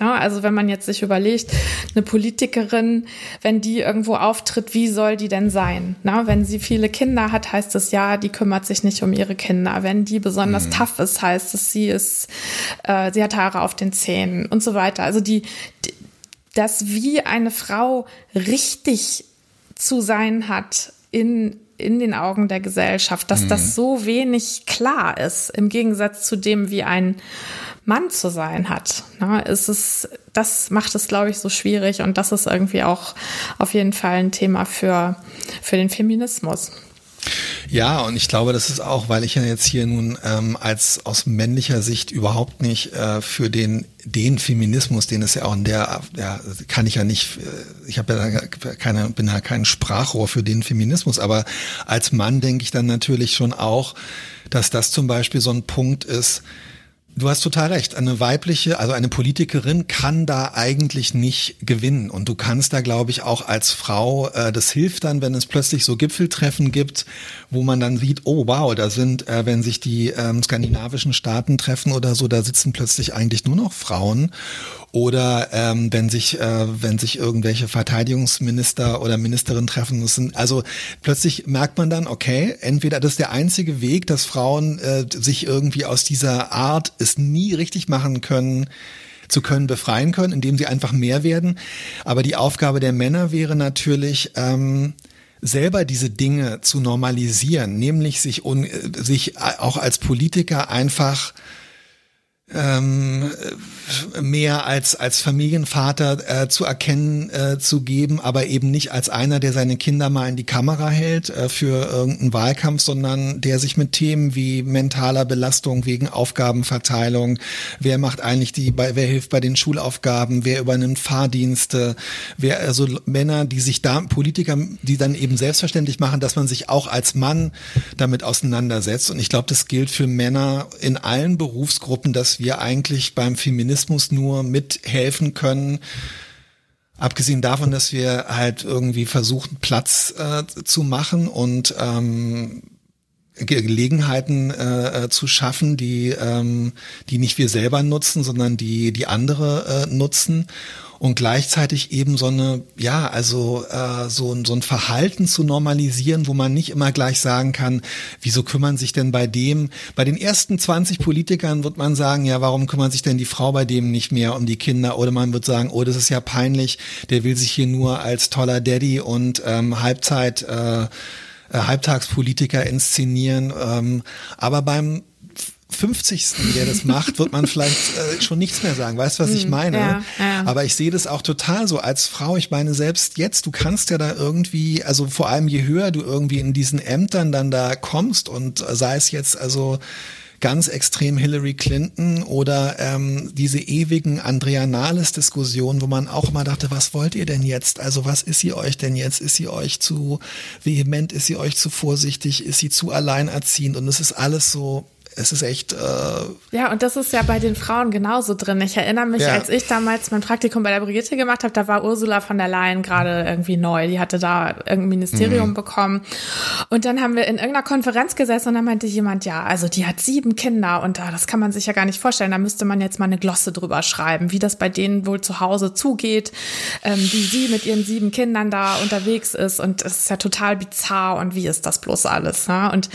ja, also wenn man jetzt sich überlegt, eine Politikerin, wenn die irgendwo auftritt, wie soll die denn sein? Na, wenn sie viele Kinder hat, heißt es ja, die kümmert sich nicht um ihre Kinder. Wenn die besonders mhm. tough ist, heißt es, sie ist, äh, sie hat Haare auf den Zähnen und so weiter. Also die, die das wie eine Frau richtig zu sein hat in in den Augen der Gesellschaft, dass mhm. das so wenig klar ist, im Gegensatz zu dem, wie ein Mann zu sein hat. Na, ist es, das macht es, glaube ich, so schwierig und das ist irgendwie auch auf jeden Fall ein Thema für, für den Feminismus. Ja, und ich glaube, das ist auch, weil ich ja jetzt hier nun ähm, als aus männlicher Sicht überhaupt nicht äh, für den den Feminismus, den es ja auch in der, ja, kann ich ja nicht, äh, ich habe ja keine, bin ja kein Sprachrohr für den Feminismus, aber als Mann denke ich dann natürlich schon auch, dass das zum Beispiel so ein Punkt ist, Du hast total recht. Eine weibliche, also eine Politikerin kann da eigentlich nicht gewinnen. Und du kannst da, glaube ich, auch als Frau, äh, das hilft dann, wenn es plötzlich so Gipfeltreffen gibt, wo man dann sieht, oh wow, da sind, äh, wenn sich die ähm, skandinavischen Staaten treffen oder so, da sitzen plötzlich eigentlich nur noch Frauen. Oder ähm, wenn sich, äh, wenn sich irgendwelche Verteidigungsminister oder Ministerinnen treffen müssen. Also plötzlich merkt man dann, okay, entweder das ist der einzige Weg, dass Frauen äh, sich irgendwie aus dieser Art es nie richtig machen können, zu können, befreien können, indem sie einfach mehr werden. Aber die Aufgabe der Männer wäre natürlich, ähm, selber diese Dinge zu normalisieren, nämlich sich, un, sich auch als Politiker einfach ähm, mehr als als Familienvater äh, zu erkennen äh, zu geben, aber eben nicht als einer, der seine Kinder mal in die Kamera hält äh, für irgendeinen Wahlkampf, sondern der sich mit Themen wie mentaler Belastung wegen Aufgabenverteilung, wer macht eigentlich die, bei, wer hilft bei den Schulaufgaben, wer übernimmt Fahrdienste, wer also Männer, die sich da Politiker, die dann eben selbstverständlich machen, dass man sich auch als Mann damit auseinandersetzt. Und ich glaube, das gilt für Männer in allen Berufsgruppen, dass wir eigentlich beim Feminismus nur mithelfen können, Abgesehen davon, dass wir halt irgendwie versuchen, Platz äh, zu machen und ähm, Gelegenheiten äh, äh, zu schaffen, die, ähm, die nicht wir selber nutzen, sondern die, die andere äh, nutzen und gleichzeitig eben so eine, ja, also äh, so, so ein Verhalten zu normalisieren, wo man nicht immer gleich sagen kann, wieso kümmern sich denn bei dem, bei den ersten 20 Politikern wird man sagen, ja, warum kümmert sich denn die Frau bei dem nicht mehr um die Kinder? Oder man wird sagen, oh, das ist ja peinlich, der will sich hier nur als toller Daddy und ähm, Halbzeit äh, äh Halbtagspolitiker inszenieren. Ähm, aber beim 50. der das macht, wird man vielleicht äh, schon nichts mehr sagen. Weißt du, was ich hm, meine? Ja, ja. Aber ich sehe das auch total so als Frau. Ich meine, selbst jetzt, du kannst ja da irgendwie, also vor allem je höher du irgendwie in diesen Ämtern dann da kommst und sei es jetzt also ganz extrem Hillary Clinton oder ähm, diese ewigen Andrea Nahles-Diskussionen, wo man auch immer dachte, was wollt ihr denn jetzt? Also was ist sie euch denn jetzt? Ist sie euch zu vehement? Ist sie euch zu vorsichtig? Ist sie zu alleinerziehend? Und es ist alles so es ist echt. Äh ja, und das ist ja bei den Frauen genauso drin. Ich erinnere mich, ja. als ich damals mein Praktikum bei der Brigitte gemacht habe, da war Ursula von der Leyen gerade irgendwie neu. Die hatte da irgendein Ministerium mhm. bekommen. Und dann haben wir in irgendeiner Konferenz gesessen und dann meinte jemand, ja, also die hat sieben Kinder und da, das kann man sich ja gar nicht vorstellen. Da müsste man jetzt mal eine Glosse drüber schreiben, wie das bei denen wohl zu Hause zugeht, ähm, wie sie mit ihren sieben Kindern da unterwegs ist. Und es ist ja total bizarr und wie ist das bloß alles? Ne? Und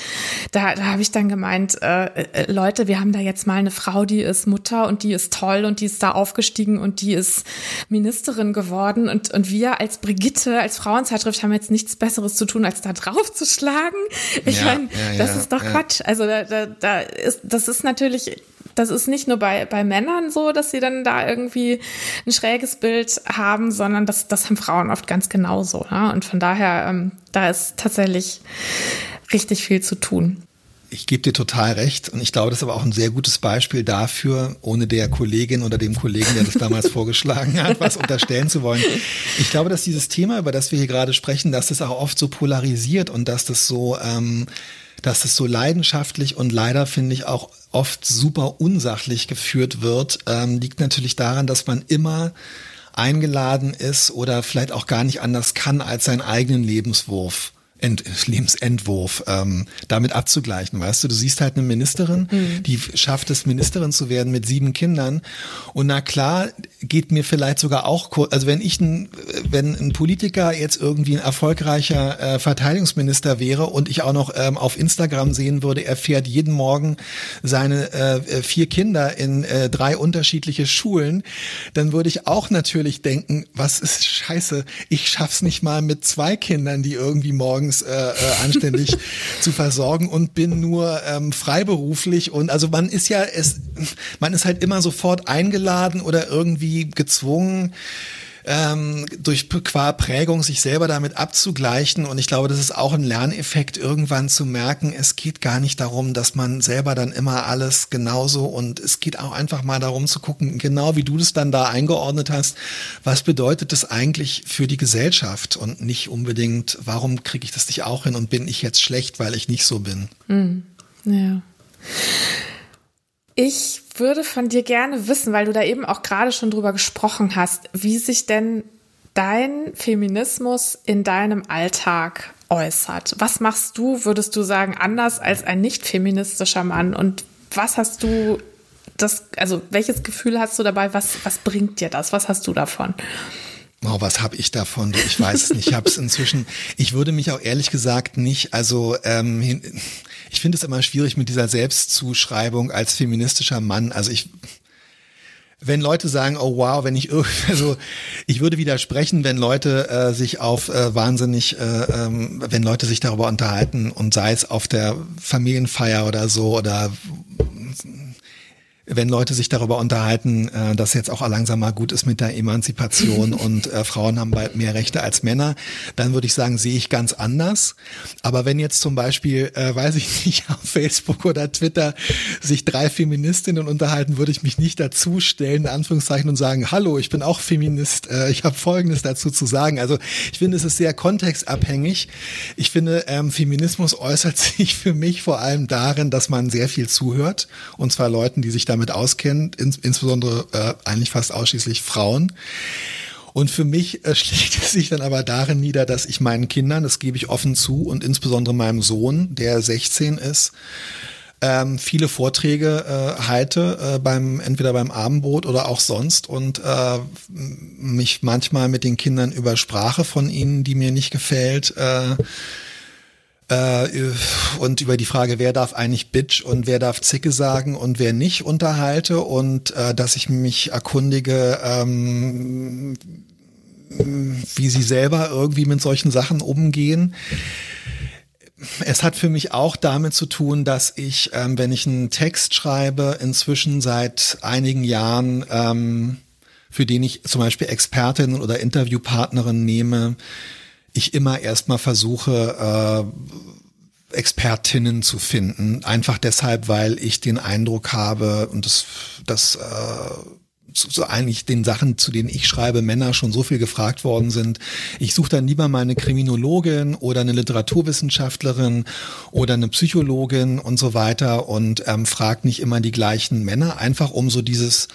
da, da habe ich dann gemeint, äh, äh, äh, Leute, wir haben da jetzt mal eine Frau, die ist Mutter und die ist toll und die ist da aufgestiegen und die ist Ministerin geworden und, und wir als Brigitte, als Frauenzeitschrift haben jetzt nichts Besseres zu tun, als da drauf zu schlagen. Ich ja, meine, ja, das ja, ist doch Quatsch. Also da, da, da ist, das ist natürlich das ist nicht nur bei, bei Männern so, dass sie dann da irgendwie ein schräges Bild haben, sondern das, das haben Frauen oft ganz genauso. Ne? Und von daher, ähm, da ist tatsächlich richtig viel zu tun. Ich gebe dir total recht und ich glaube, das ist aber auch ein sehr gutes Beispiel dafür, ohne der Kollegin oder dem Kollegen, der das damals vorgeschlagen hat, was unterstellen zu wollen. Ich glaube, dass dieses Thema, über das wir hier gerade sprechen, dass das auch oft so polarisiert und dass das so, ähm, dass das so leidenschaftlich und leider finde ich auch oft super unsachlich geführt wird, ähm, liegt natürlich daran, dass man immer eingeladen ist oder vielleicht auch gar nicht anders kann, als seinen eigenen Lebenswurf Ent Lebensentwurf ähm, damit abzugleichen. Weißt du, du siehst halt eine Ministerin, mhm. die schafft es, Ministerin zu werden mit sieben Kindern. Und na klar, geht mir vielleicht sogar auch, also wenn ich ein, wenn ein Politiker jetzt irgendwie ein erfolgreicher äh, Verteidigungsminister wäre und ich auch noch ähm, auf Instagram sehen würde, er fährt jeden Morgen seine äh, vier Kinder in äh, drei unterschiedliche Schulen, dann würde ich auch natürlich denken, was ist scheiße, ich schaff's nicht mal mit zwei Kindern, die irgendwie morgens morgens äh, äh, anständig zu versorgen und bin nur ähm, freiberuflich. Und also man ist ja es man ist halt immer sofort eingeladen oder irgendwie gezwungen ähm, durch qua Prägung sich selber damit abzugleichen. Und ich glaube, das ist auch ein Lerneffekt, irgendwann zu merken, es geht gar nicht darum, dass man selber dann immer alles genauso und es geht auch einfach mal darum zu gucken, genau wie du das dann da eingeordnet hast, was bedeutet das eigentlich für die Gesellschaft und nicht unbedingt, warum kriege ich das nicht auch hin und bin ich jetzt schlecht, weil ich nicht so bin. Mhm. Ja. Ich würde von dir gerne wissen, weil du da eben auch gerade schon drüber gesprochen hast, wie sich denn dein Feminismus in deinem Alltag äußert. Was machst du, würdest du sagen, anders als ein nicht feministischer Mann? Und was hast du das, also welches Gefühl hast du dabei? Was, was bringt dir das? Was hast du davon? Oh, was habe ich davon? Ich weiß es nicht. Ich habe es inzwischen. Ich würde mich auch ehrlich gesagt nicht. Also ähm, ich finde es immer schwierig mit dieser Selbstzuschreibung als feministischer Mann. Also ich wenn Leute sagen, oh wow, wenn ich also ich würde widersprechen, wenn Leute äh, sich auf äh, wahnsinnig, äh, ähm, wenn Leute sich darüber unterhalten und sei es auf der Familienfeier oder so oder wenn Leute sich darüber unterhalten, äh, dass jetzt auch langsam mal gut ist mit der Emanzipation und äh, Frauen haben bald mehr Rechte als Männer, dann würde ich sagen, sehe ich ganz anders. Aber wenn jetzt zum Beispiel, äh, weiß ich nicht, auf Facebook oder Twitter sich drei Feministinnen unterhalten, würde ich mich nicht dazu stellen, in Anführungszeichen, und sagen, hallo, ich bin auch Feminist, äh, ich habe Folgendes dazu zu sagen. Also ich finde, es ist sehr kontextabhängig. Ich finde, ähm, Feminismus äußert sich für mich vor allem darin, dass man sehr viel zuhört, und zwar Leuten, die sich da damit auskennen, ins, insbesondere äh, eigentlich fast ausschließlich Frauen. Und für mich äh, schlägt es sich dann aber darin nieder, dass ich meinen Kindern, das gebe ich offen zu, und insbesondere meinem Sohn, der 16 ist, ähm, viele Vorträge äh, halte, äh, beim, entweder beim Abendbrot oder auch sonst und äh, mich manchmal mit den Kindern über Sprache von ihnen, die mir nicht gefällt, äh, äh, und über die Frage, wer darf eigentlich Bitch und wer darf Zicke sagen und wer nicht unterhalte und äh, dass ich mich erkundige, ähm, wie sie selber irgendwie mit solchen Sachen umgehen. Es hat für mich auch damit zu tun, dass ich, ähm, wenn ich einen Text schreibe, inzwischen seit einigen Jahren, ähm, für den ich zum Beispiel Expertinnen oder Interviewpartnerinnen nehme, ich immer erstmal versuche, Expertinnen zu finden. Einfach deshalb, weil ich den Eindruck habe, und das, das äh, so, eigentlich den Sachen, zu denen ich schreibe, Männer schon so viel gefragt worden sind. Ich suche dann lieber mal eine Kriminologin oder eine Literaturwissenschaftlerin oder eine Psychologin und so weiter und ähm, fragt nicht immer die gleichen Männer, einfach um so dieses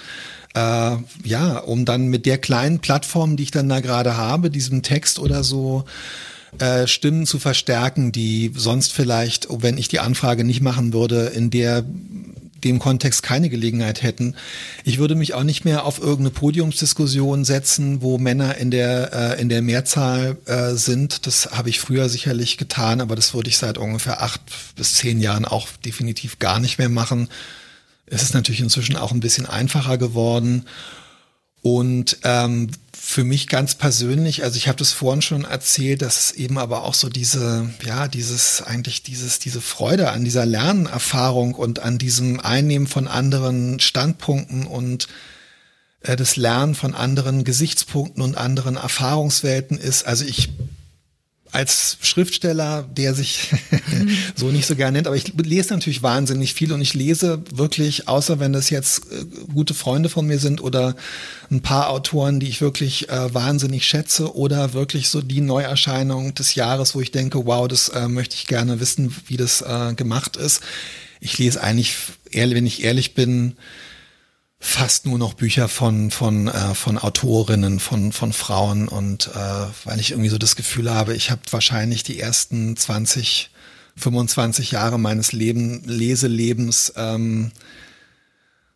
äh, ja, um dann mit der kleinen Plattform, die ich dann da gerade habe, diesem Text oder so, äh, Stimmen zu verstärken, die sonst vielleicht, wenn ich die Anfrage nicht machen würde, in der dem Kontext keine Gelegenheit hätten. Ich würde mich auch nicht mehr auf irgendeine Podiumsdiskussion setzen, wo Männer in der, äh, in der Mehrzahl äh, sind. Das habe ich früher sicherlich getan, aber das würde ich seit ungefähr acht bis zehn Jahren auch definitiv gar nicht mehr machen. Es ist natürlich inzwischen auch ein bisschen einfacher geworden. Und ähm, für mich ganz persönlich, also ich habe das vorhin schon erzählt, dass es eben aber auch so diese, ja, dieses, eigentlich dieses, diese Freude an dieser Lernerfahrung und an diesem Einnehmen von anderen Standpunkten und äh, das Lernen von anderen Gesichtspunkten und anderen Erfahrungswelten ist. Also ich als Schriftsteller, der sich so nicht so gern nennt, aber ich lese natürlich wahnsinnig viel und ich lese wirklich, außer wenn das jetzt äh, gute Freunde von mir sind oder ein paar Autoren, die ich wirklich äh, wahnsinnig schätze oder wirklich so die Neuerscheinung des Jahres, wo ich denke, wow, das äh, möchte ich gerne wissen, wie das äh, gemacht ist. Ich lese eigentlich, ehrlich, wenn ich ehrlich bin, fast nur noch Bücher von von äh, von Autorinnen von von Frauen. Und äh, weil ich irgendwie so das Gefühl habe, ich habe wahrscheinlich die ersten 20 25 Jahre meines Leben Leselebens ähm,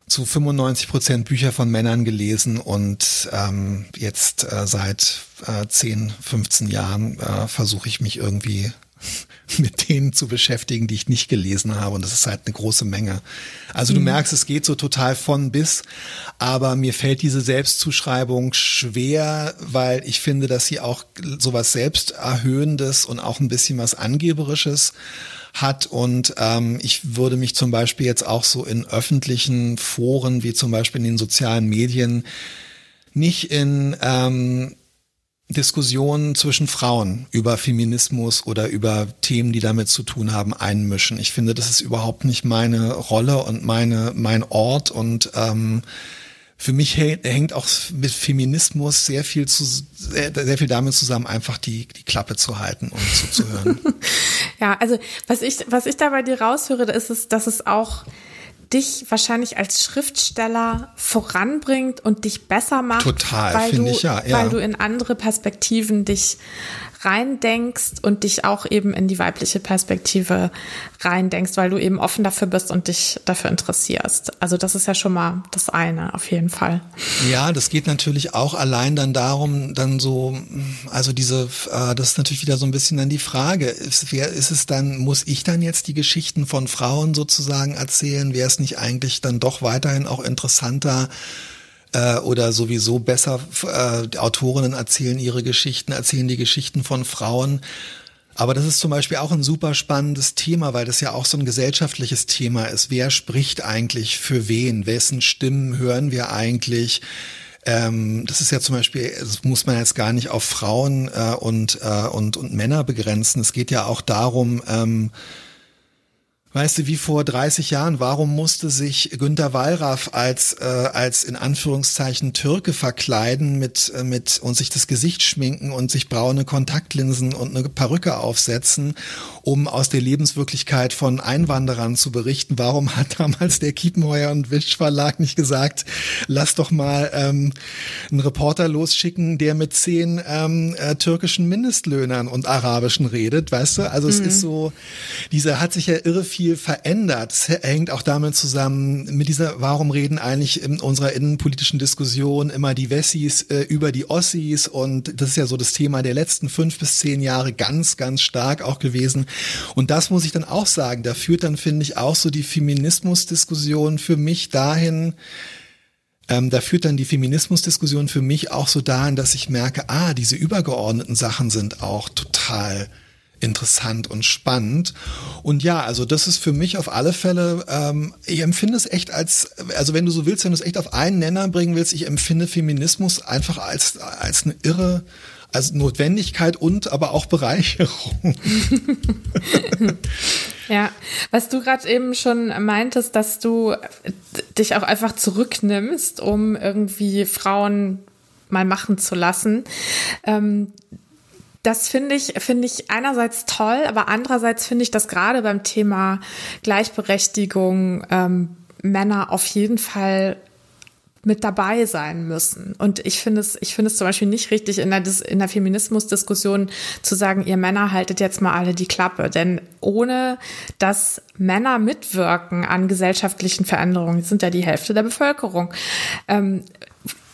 zu 95 Prozent Bücher von Männern gelesen und ähm, jetzt äh, seit äh, 10, 15 Jahren äh, versuche ich mich irgendwie mit denen zu beschäftigen, die ich nicht gelesen habe. Und das ist halt eine große Menge. Also du mhm. merkst, es geht so total von bis, aber mir fällt diese Selbstzuschreibung schwer, weil ich finde, dass sie auch sowas Selbsterhöhendes und auch ein bisschen was Angeberisches hat. Und ähm, ich würde mich zum Beispiel jetzt auch so in öffentlichen Foren, wie zum Beispiel in den sozialen Medien, nicht in ähm, Diskussionen zwischen Frauen über Feminismus oder über Themen, die damit zu tun haben, einmischen. Ich finde, das ist überhaupt nicht meine Rolle und meine mein Ort und ähm, für mich hängt auch mit Feminismus sehr viel zu sehr, sehr viel damit zusammen, einfach die die Klappe zu halten und zuzuhören. ja, also was ich was ich da bei dir raushöre, ist es, dass es auch dich wahrscheinlich als Schriftsteller voranbringt und dich besser macht. Total, finde ich ja, ja. Weil du in andere Perspektiven dich reindenkst und dich auch eben in die weibliche Perspektive reindenkst, weil du eben offen dafür bist und dich dafür interessierst. Also das ist ja schon mal das eine, auf jeden Fall. Ja, das geht natürlich auch allein dann darum, dann so, also diese, äh, das ist natürlich wieder so ein bisschen dann die Frage, ist, wer ist es dann, muss ich dann jetzt die Geschichten von Frauen sozusagen erzählen? Wäre es nicht eigentlich dann doch weiterhin auch interessanter, äh, oder sowieso besser, äh, Autorinnen erzählen ihre Geschichten, erzählen die Geschichten von Frauen. Aber das ist zum Beispiel auch ein super spannendes Thema, weil das ja auch so ein gesellschaftliches Thema ist. Wer spricht eigentlich für wen? Wessen Stimmen hören wir eigentlich? Ähm, das ist ja zum Beispiel, das muss man jetzt gar nicht auf Frauen äh, und, äh, und, und Männer begrenzen. Es geht ja auch darum, ähm, Weißt du, wie vor 30 Jahren, warum musste sich Günter Wallraff als, äh, als in Anführungszeichen Türke verkleiden mit, äh, mit und sich das Gesicht schminken und sich braune Kontaktlinsen und eine Perücke aufsetzen, um aus der Lebenswirklichkeit von Einwanderern zu berichten? Warum hat damals der Kiepenheuer und Wisch Verlag nicht gesagt, lass doch mal ähm, einen Reporter losschicken, der mit zehn ähm, äh, türkischen Mindestlöhnern und arabischen redet, weißt du? Also es mhm. ist so, dieser hat sich ja irre viel viel verändert. Hängt auch damit zusammen mit dieser, warum reden eigentlich in unserer innenpolitischen Diskussion immer die Wessis äh, über die Ossis und das ist ja so das Thema der letzten fünf bis zehn Jahre ganz, ganz stark auch gewesen. Und das muss ich dann auch sagen. Da führt dann, finde ich, auch so die Feminismusdiskussion für mich dahin, ähm, da führt dann die Feminismusdiskussion für mich auch so dahin, dass ich merke, ah, diese übergeordneten Sachen sind auch total interessant und spannend. Und ja, also das ist für mich auf alle Fälle, ähm, ich empfinde es echt als, also wenn du so willst, wenn du es echt auf einen Nenner bringen willst, ich empfinde Feminismus einfach als, als eine irre Also Notwendigkeit und aber auch Bereicherung. ja, was du gerade eben schon meintest, dass du dich auch einfach zurücknimmst, um irgendwie Frauen mal machen zu lassen. Ähm, das finde ich, finde ich einerseits toll, aber andererseits finde ich, dass gerade beim Thema Gleichberechtigung ähm, Männer auf jeden Fall mit dabei sein müssen. Und ich finde es, ich finde es zum Beispiel nicht richtig, in der, in der Feminismusdiskussion zu sagen, ihr Männer haltet jetzt mal alle die Klappe. Denn ohne dass Männer mitwirken an gesellschaftlichen Veränderungen, sind ja die Hälfte der Bevölkerung, ähm,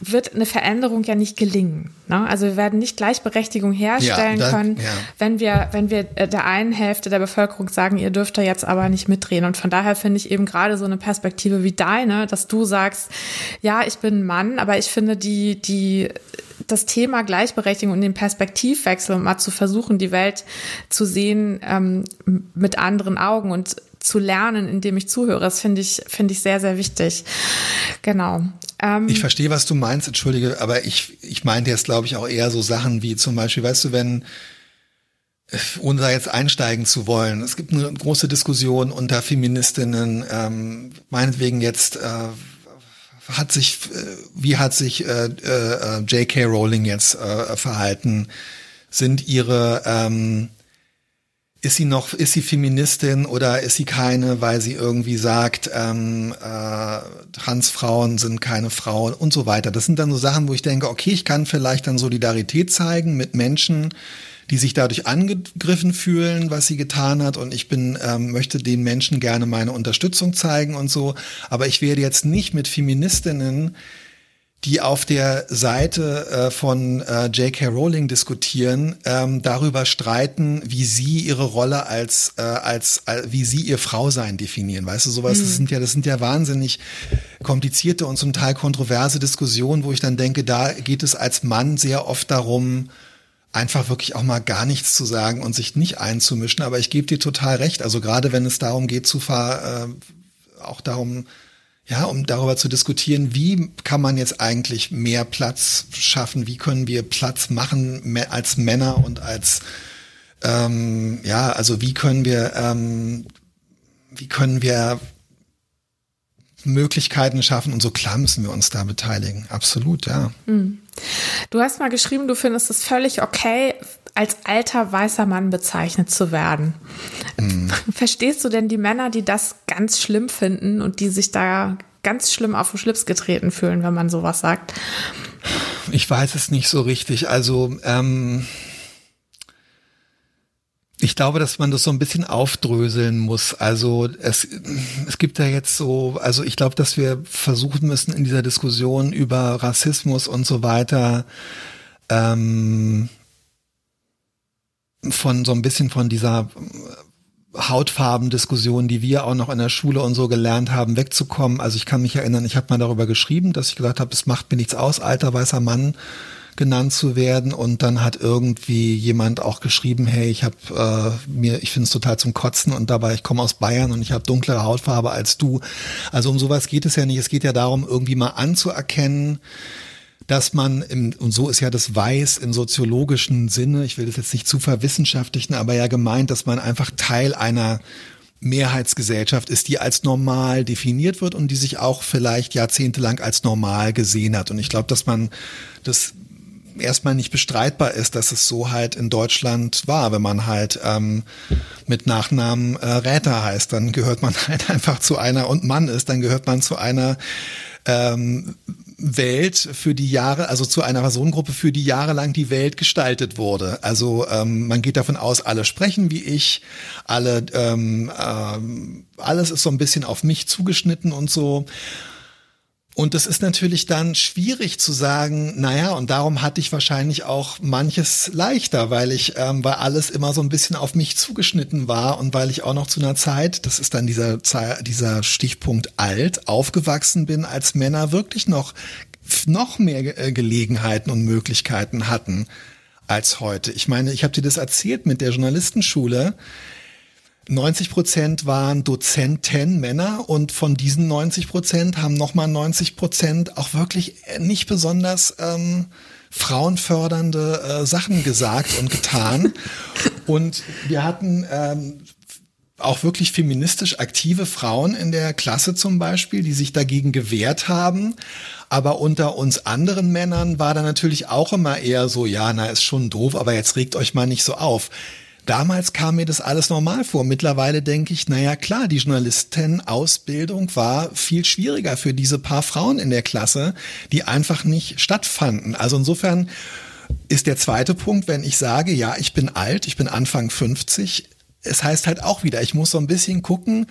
wird eine Veränderung ja nicht gelingen. Ne? Also wir werden nicht Gleichberechtigung herstellen ja, da, können, ja. wenn wir, wenn wir äh, der einen Hälfte der Bevölkerung sagen, ihr dürft da jetzt aber nicht mitdrehen. Und von daher finde ich eben gerade so eine Perspektive wie deine, dass du sagst, ja, ich bin ein Mann, aber ich finde die, die, das Thema Gleichberechtigung und den Perspektivwechsel, um mal zu versuchen, die Welt zu sehen ähm, mit anderen Augen und zu lernen, indem ich zuhöre. Das finde ich, finde ich sehr, sehr wichtig. Genau. Ähm, ich verstehe, was du meinst, entschuldige, aber ich, ich meinte jetzt, glaube ich, auch eher so Sachen wie zum Beispiel, weißt du, wenn, ohne da jetzt einsteigen zu wollen, es gibt eine große Diskussion unter Feministinnen, ähm, meinetwegen jetzt, äh, hat sich, äh, wie hat sich äh, äh, J.K. Rowling jetzt äh, verhalten? Sind ihre ähm, ist sie noch, ist sie Feministin oder ist sie keine, weil sie irgendwie sagt, ähm, äh, Transfrauen sind keine Frauen und so weiter. Das sind dann so Sachen, wo ich denke, okay, ich kann vielleicht dann Solidarität zeigen mit Menschen, die sich dadurch angegriffen fühlen, was sie getan hat. Und ich bin, ähm, möchte den Menschen gerne meine Unterstützung zeigen und so. Aber ich werde jetzt nicht mit Feministinnen die auf der Seite äh, von äh, J.K. Rowling diskutieren, ähm, darüber streiten, wie sie ihre Rolle als, äh, als, äh, wie sie ihr Frausein definieren. Weißt du, sowas, mhm. das sind ja, das sind ja wahnsinnig komplizierte und zum Teil kontroverse Diskussionen, wo ich dann denke, da geht es als Mann sehr oft darum, einfach wirklich auch mal gar nichts zu sagen und sich nicht einzumischen. Aber ich gebe dir total recht. Also gerade wenn es darum geht zu ver, äh, auch darum, ja, um darüber zu diskutieren, wie kann man jetzt eigentlich mehr Platz schaffen, wie können wir Platz machen als Männer und als ähm, ja, also wie können wir ähm, wie können wir Möglichkeiten schaffen und so klar müssen wir uns da beteiligen. Absolut, ja. Hm. Du hast mal geschrieben, du findest es völlig okay, als alter weißer Mann bezeichnet zu werden. Mhm. Verstehst du denn die Männer, die das ganz schlimm finden und die sich da ganz schlimm auf den Schlips getreten fühlen, wenn man sowas sagt? Ich weiß es nicht so richtig. Also ähm, ich glaube, dass man das so ein bisschen aufdröseln muss. Also es, es gibt ja jetzt so, also ich glaube, dass wir versuchen müssen in dieser Diskussion über Rassismus und so weiter ähm, von so ein bisschen von dieser Hautfarbendiskussion, die wir auch noch in der Schule und so gelernt haben, wegzukommen. Also ich kann mich erinnern, ich habe mal darüber geschrieben, dass ich gesagt habe, es macht mir nichts aus, alter weißer Mann genannt zu werden und dann hat irgendwie jemand auch geschrieben, hey, ich habe äh, mir, ich finde es total zum Kotzen und dabei, ich komme aus Bayern und ich habe dunklere Hautfarbe als du. Also um sowas geht es ja nicht. Es geht ja darum, irgendwie mal anzuerkennen, dass man, im, und so ist ja das Weiß im soziologischen Sinne, ich will das jetzt nicht zu verwissenschaftlichen, aber ja gemeint, dass man einfach Teil einer Mehrheitsgesellschaft ist, die als normal definiert wird und die sich auch vielleicht jahrzehntelang als normal gesehen hat. Und ich glaube, dass man das erstmal nicht bestreitbar ist, dass es so halt in Deutschland war. Wenn man halt ähm, mit Nachnamen äh, Räter heißt, dann gehört man halt einfach zu einer und Mann ist, dann gehört man zu einer ähm, Welt für die Jahre, also zu einer Personengruppe, für die jahrelang die Welt gestaltet wurde. Also ähm, man geht davon aus, alle sprechen wie ich, alle, ähm, ähm, alles ist so ein bisschen auf mich zugeschnitten und so. Und das ist natürlich dann schwierig zu sagen, naja, und darum hatte ich wahrscheinlich auch manches leichter, weil ich, ähm, weil alles immer so ein bisschen auf mich zugeschnitten war und weil ich auch noch zu einer Zeit, das ist dann dieser, dieser Stichpunkt alt, aufgewachsen bin, als Männer wirklich noch, noch mehr äh, Gelegenheiten und Möglichkeiten hatten als heute. Ich meine, ich habe dir das erzählt mit der Journalistenschule 90 Prozent waren Dozenten Männer und von diesen 90 Prozent haben nochmal 90 Prozent auch wirklich nicht besonders ähm, frauenfördernde äh, Sachen gesagt und getan. und wir hatten ähm, auch wirklich feministisch aktive Frauen in der Klasse zum Beispiel, die sich dagegen gewehrt haben. Aber unter uns anderen Männern war da natürlich auch immer eher so, ja, na, ist schon doof, aber jetzt regt euch mal nicht so auf. Damals kam mir das alles normal vor. Mittlerweile denke ich, naja klar, die Journalistenausbildung war viel schwieriger für diese paar Frauen in der Klasse, die einfach nicht stattfanden. Also insofern ist der zweite Punkt, wenn ich sage, ja, ich bin alt, ich bin Anfang 50, es heißt halt auch wieder, ich muss so ein bisschen gucken,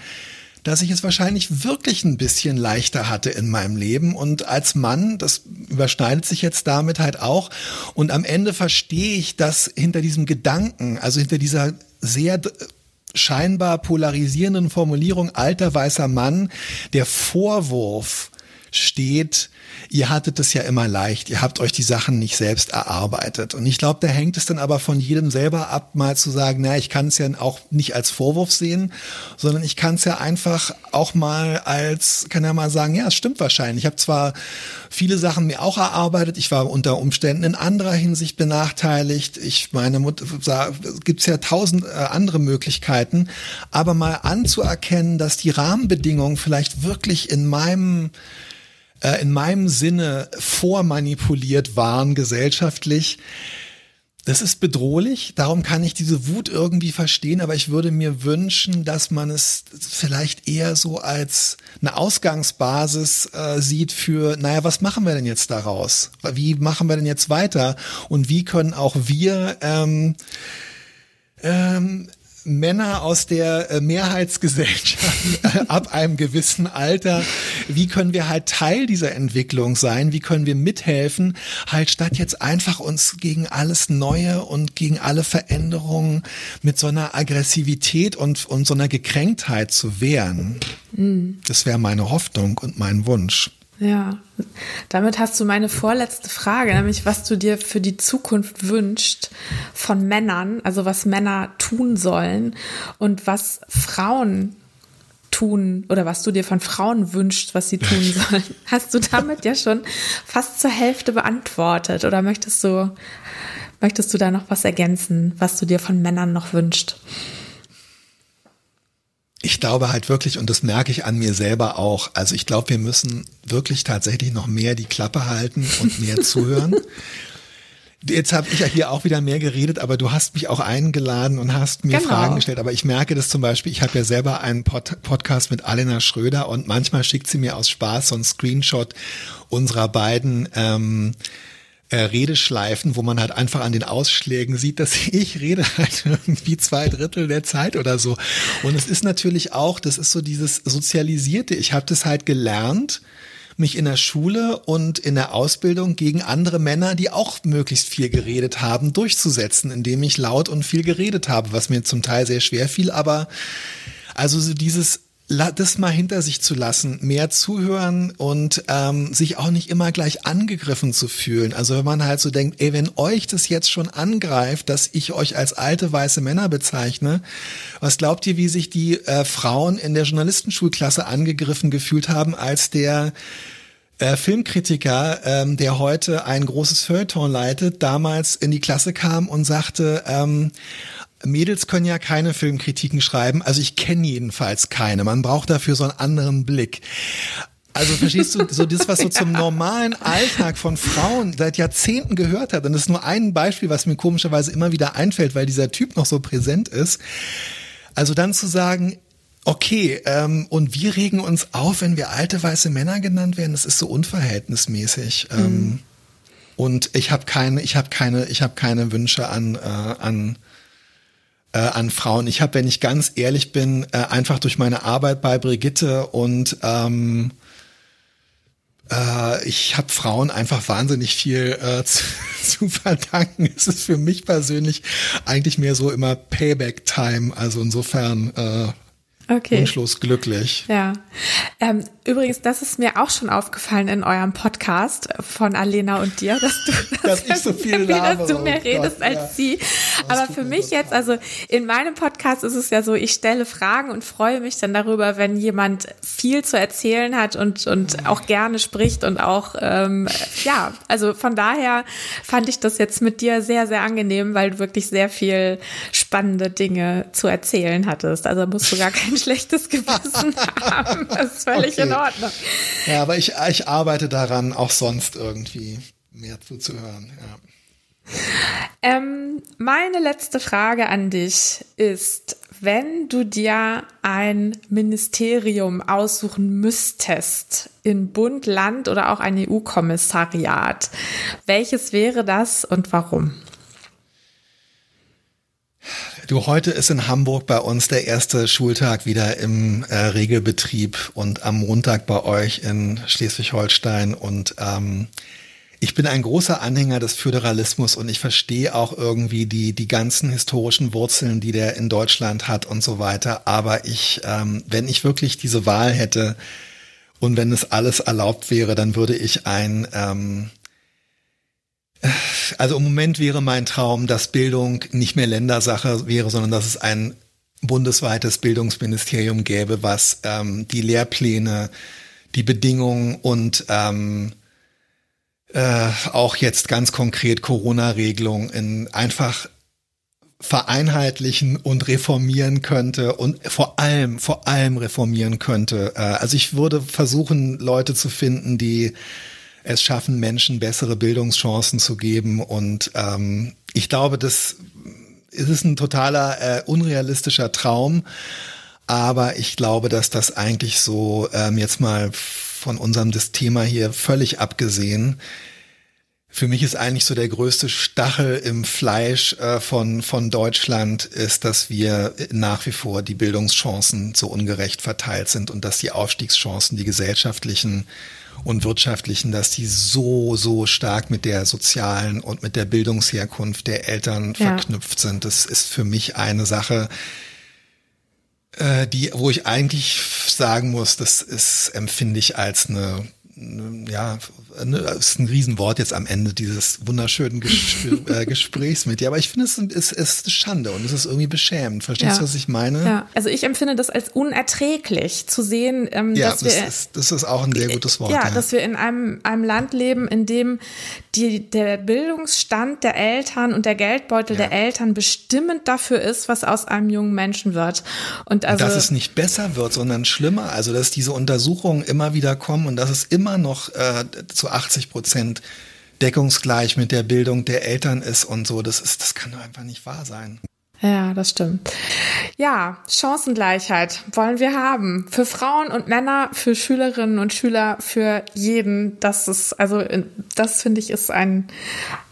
dass ich es wahrscheinlich wirklich ein bisschen leichter hatte in meinem Leben. Und als Mann, das überschneidet sich jetzt damit halt auch. Und am Ende verstehe ich, dass hinter diesem Gedanken, also hinter dieser sehr scheinbar polarisierenden Formulierung alter weißer Mann, der Vorwurf steht, ihr hattet es ja immer leicht, ihr habt euch die Sachen nicht selbst erarbeitet. Und ich glaube, da hängt es dann aber von jedem selber ab, mal zu sagen, na, ich kann es ja auch nicht als Vorwurf sehen, sondern ich kann es ja einfach auch mal als, kann ja mal sagen, ja, es stimmt wahrscheinlich. Ich habe zwar viele Sachen mir auch erarbeitet, ich war unter Umständen in anderer Hinsicht benachteiligt. Ich meine gibt es ja tausend äh, andere Möglichkeiten, aber mal anzuerkennen, dass die Rahmenbedingungen vielleicht wirklich in meinem äh, in meinem Sinne vormanipuliert waren gesellschaftlich. Das ist bedrohlich, darum kann ich diese Wut irgendwie verstehen, aber ich würde mir wünschen, dass man es vielleicht eher so als eine Ausgangsbasis äh, sieht für, naja, was machen wir denn jetzt daraus? Wie machen wir denn jetzt weiter? Und wie können auch wir ähm, ähm, Männer aus der äh, Mehrheitsgesellschaft äh, ab einem gewissen Alter, wie können wir halt Teil dieser Entwicklung sein? Wie können wir mithelfen? Halt statt jetzt einfach uns gegen alles Neue und gegen alle Veränderungen mit so einer Aggressivität und, und so einer Gekränktheit zu wehren. Mhm. Das wäre meine Hoffnung und mein Wunsch. Ja, damit hast du meine vorletzte Frage, nämlich was du dir für die Zukunft wünschst von Männern, also was Männer tun sollen und was Frauen tun oder was du dir von Frauen wünschst, was sie tun sollen. Hast du damit ja schon fast zur Hälfte beantwortet oder möchtest du möchtest du da noch was ergänzen, was du dir von Männern noch wünschst? Ich glaube halt wirklich, und das merke ich an mir selber auch, also ich glaube, wir müssen wirklich tatsächlich noch mehr die Klappe halten und mehr zuhören. Jetzt habe ich ja hier auch wieder mehr geredet, aber du hast mich auch eingeladen und hast mir genau. Fragen gestellt. Aber ich merke das zum Beispiel, ich habe ja selber einen Pod Podcast mit Alena Schröder und manchmal schickt sie mir aus Spaß so einen Screenshot unserer beiden ähm, äh, Redeschleifen, wo man halt einfach an den Ausschlägen sieht, dass ich rede halt irgendwie zwei Drittel der Zeit oder so. Und es ist natürlich auch, das ist so dieses Sozialisierte. Ich habe das halt gelernt, mich in der Schule und in der Ausbildung gegen andere Männer, die auch möglichst viel geredet haben, durchzusetzen, indem ich laut und viel geredet habe, was mir zum Teil sehr schwer fiel. Aber also so dieses das mal hinter sich zu lassen, mehr zuhören und ähm, sich auch nicht immer gleich angegriffen zu fühlen. Also wenn man halt so denkt, ey, wenn euch das jetzt schon angreift, dass ich euch als alte weiße Männer bezeichne, was glaubt ihr, wie sich die äh, Frauen in der Journalistenschulklasse angegriffen gefühlt haben, als der äh, Filmkritiker, ähm, der heute ein großes Feuilleton leitet, damals in die Klasse kam und sagte, ähm, Mädels können ja keine Filmkritiken schreiben, also ich kenne jedenfalls keine. Man braucht dafür so einen anderen Blick. Also verstehst du, so das, was so zum normalen Alltag von Frauen seit Jahrzehnten gehört hat, und das ist nur ein Beispiel, was mir komischerweise immer wieder einfällt, weil dieser Typ noch so präsent ist. Also dann zu sagen, okay, ähm, und wir regen uns auf, wenn wir alte weiße Männer genannt werden, das ist so unverhältnismäßig. Ähm, mhm. Und ich habe keine, ich habe keine, ich habe keine Wünsche an, äh, an äh, an Frauen. Ich habe, wenn ich ganz ehrlich bin, äh, einfach durch meine Arbeit bei Brigitte und ähm, äh, ich habe Frauen einfach wahnsinnig viel äh, zu, zu verdanken. Es ist für mich persönlich eigentlich mehr so immer Payback-Time. Also insofern äh, okay. wunschlos glücklich. Ja. Ähm, übrigens, das ist mir auch schon aufgefallen in eurem Podcast von Alena und dir, dass du, dass, dass ich so viel labere, dass du mehr oh redest Gott, als ja. sie. Aber für mich jetzt, also in meinem Podcast ist es ja so, ich stelle Fragen und freue mich dann darüber, wenn jemand viel zu erzählen hat und, und auch gerne spricht und auch, ähm, ja, also von daher fand ich das jetzt mit dir sehr, sehr angenehm, weil du wirklich sehr viel spannende Dinge zu erzählen hattest. Also musst du gar kein schlechtes Gewissen haben. Das ist völlig okay. in Ordnung. Ja, aber ich, ich arbeite daran, auch sonst irgendwie mehr zuzuhören. Ja. Ähm, meine letzte Frage an dich ist, wenn du dir ein Ministerium aussuchen müsstest, in Bund, Land oder auch ein EU-Kommissariat, welches wäre das und warum? Du, heute ist in Hamburg bei uns der erste Schultag wieder im äh, Regelbetrieb und am Montag bei euch in Schleswig-Holstein und ähm, ich bin ein großer Anhänger des Föderalismus und ich verstehe auch irgendwie die, die ganzen historischen Wurzeln, die der in Deutschland hat und so weiter. Aber ich, ähm, wenn ich wirklich diese Wahl hätte und wenn es alles erlaubt wäre, dann würde ich ein, ähm, also im Moment wäre mein Traum, dass Bildung nicht mehr Ländersache wäre, sondern dass es ein bundesweites Bildungsministerium gäbe, was ähm, die Lehrpläne, die Bedingungen und ähm, äh, auch jetzt ganz konkret Corona-Regelungen in einfach vereinheitlichen und reformieren könnte und vor allem, vor allem reformieren könnte. Äh, also ich würde versuchen, Leute zu finden, die es schaffen, Menschen bessere Bildungschancen zu geben. Und ähm, ich glaube, das ist ein totaler äh, unrealistischer Traum. Aber ich glaube, dass das eigentlich so ähm, jetzt mal von unserem das Thema hier völlig abgesehen. Für mich ist eigentlich so der größte Stachel im Fleisch äh, von, von Deutschland ist, dass wir nach wie vor die Bildungschancen so ungerecht verteilt sind und dass die Aufstiegschancen, die gesellschaftlichen und wirtschaftlichen, dass die so, so stark mit der sozialen und mit der Bildungsherkunft der Eltern ja. verknüpft sind. Das ist für mich eine Sache, äh, die, wo ich eigentlich sagen muss, das ist, empfinde ich als eine, eine ja, eine, das ist ein Riesenwort jetzt am Ende dieses wunderschönen Gespr äh, Gesprächs mit dir, aber ich finde es ist, ist Schande und es ist irgendwie beschämend. Verstehst ja. du, was ich meine? Ja, also ich empfinde das als unerträglich zu sehen, ähm, ja, dass das wir, ist, das ist auch ein sehr gutes Wort. Ja, ja, dass wir in einem, einem Land leben, in dem die, der Bildungsstand der Eltern und der Geldbeutel ja. der Eltern bestimmend dafür ist, was aus einem jungen Menschen wird. Und also dass es nicht besser wird, sondern schlimmer. Also dass diese Untersuchungen immer wieder kommen und dass es immer noch äh, zu 80 Prozent deckungsgleich mit der Bildung der Eltern ist und so. Das ist, das kann doch einfach nicht wahr sein. Ja, das stimmt. Ja, Chancengleichheit wollen wir haben. Für Frauen und Männer, für Schülerinnen und Schüler, für jeden. Das ist, also, das finde ich ist ein,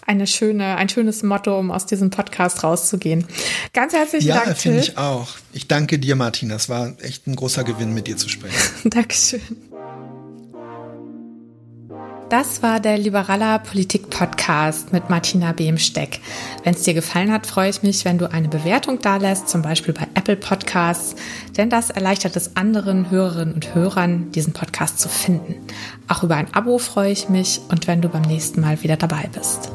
eine schöne, ein schönes Motto, um aus diesem Podcast rauszugehen. Ganz herzlichen ja, Dank. Ja, finde ich auch. Ich danke dir, Martina. Es war echt ein großer Gewinn, mit dir zu sprechen. Dankeschön. Das war der Liberaler Politik Podcast mit Martina Behmsteck. Wenn es dir gefallen hat, freue ich mich, wenn du eine Bewertung dalässt, zum Beispiel bei Apple Podcasts, denn das erleichtert es anderen Hörerinnen und Hörern, diesen Podcast zu finden. Auch über ein Abo freue ich mich und wenn du beim nächsten Mal wieder dabei bist.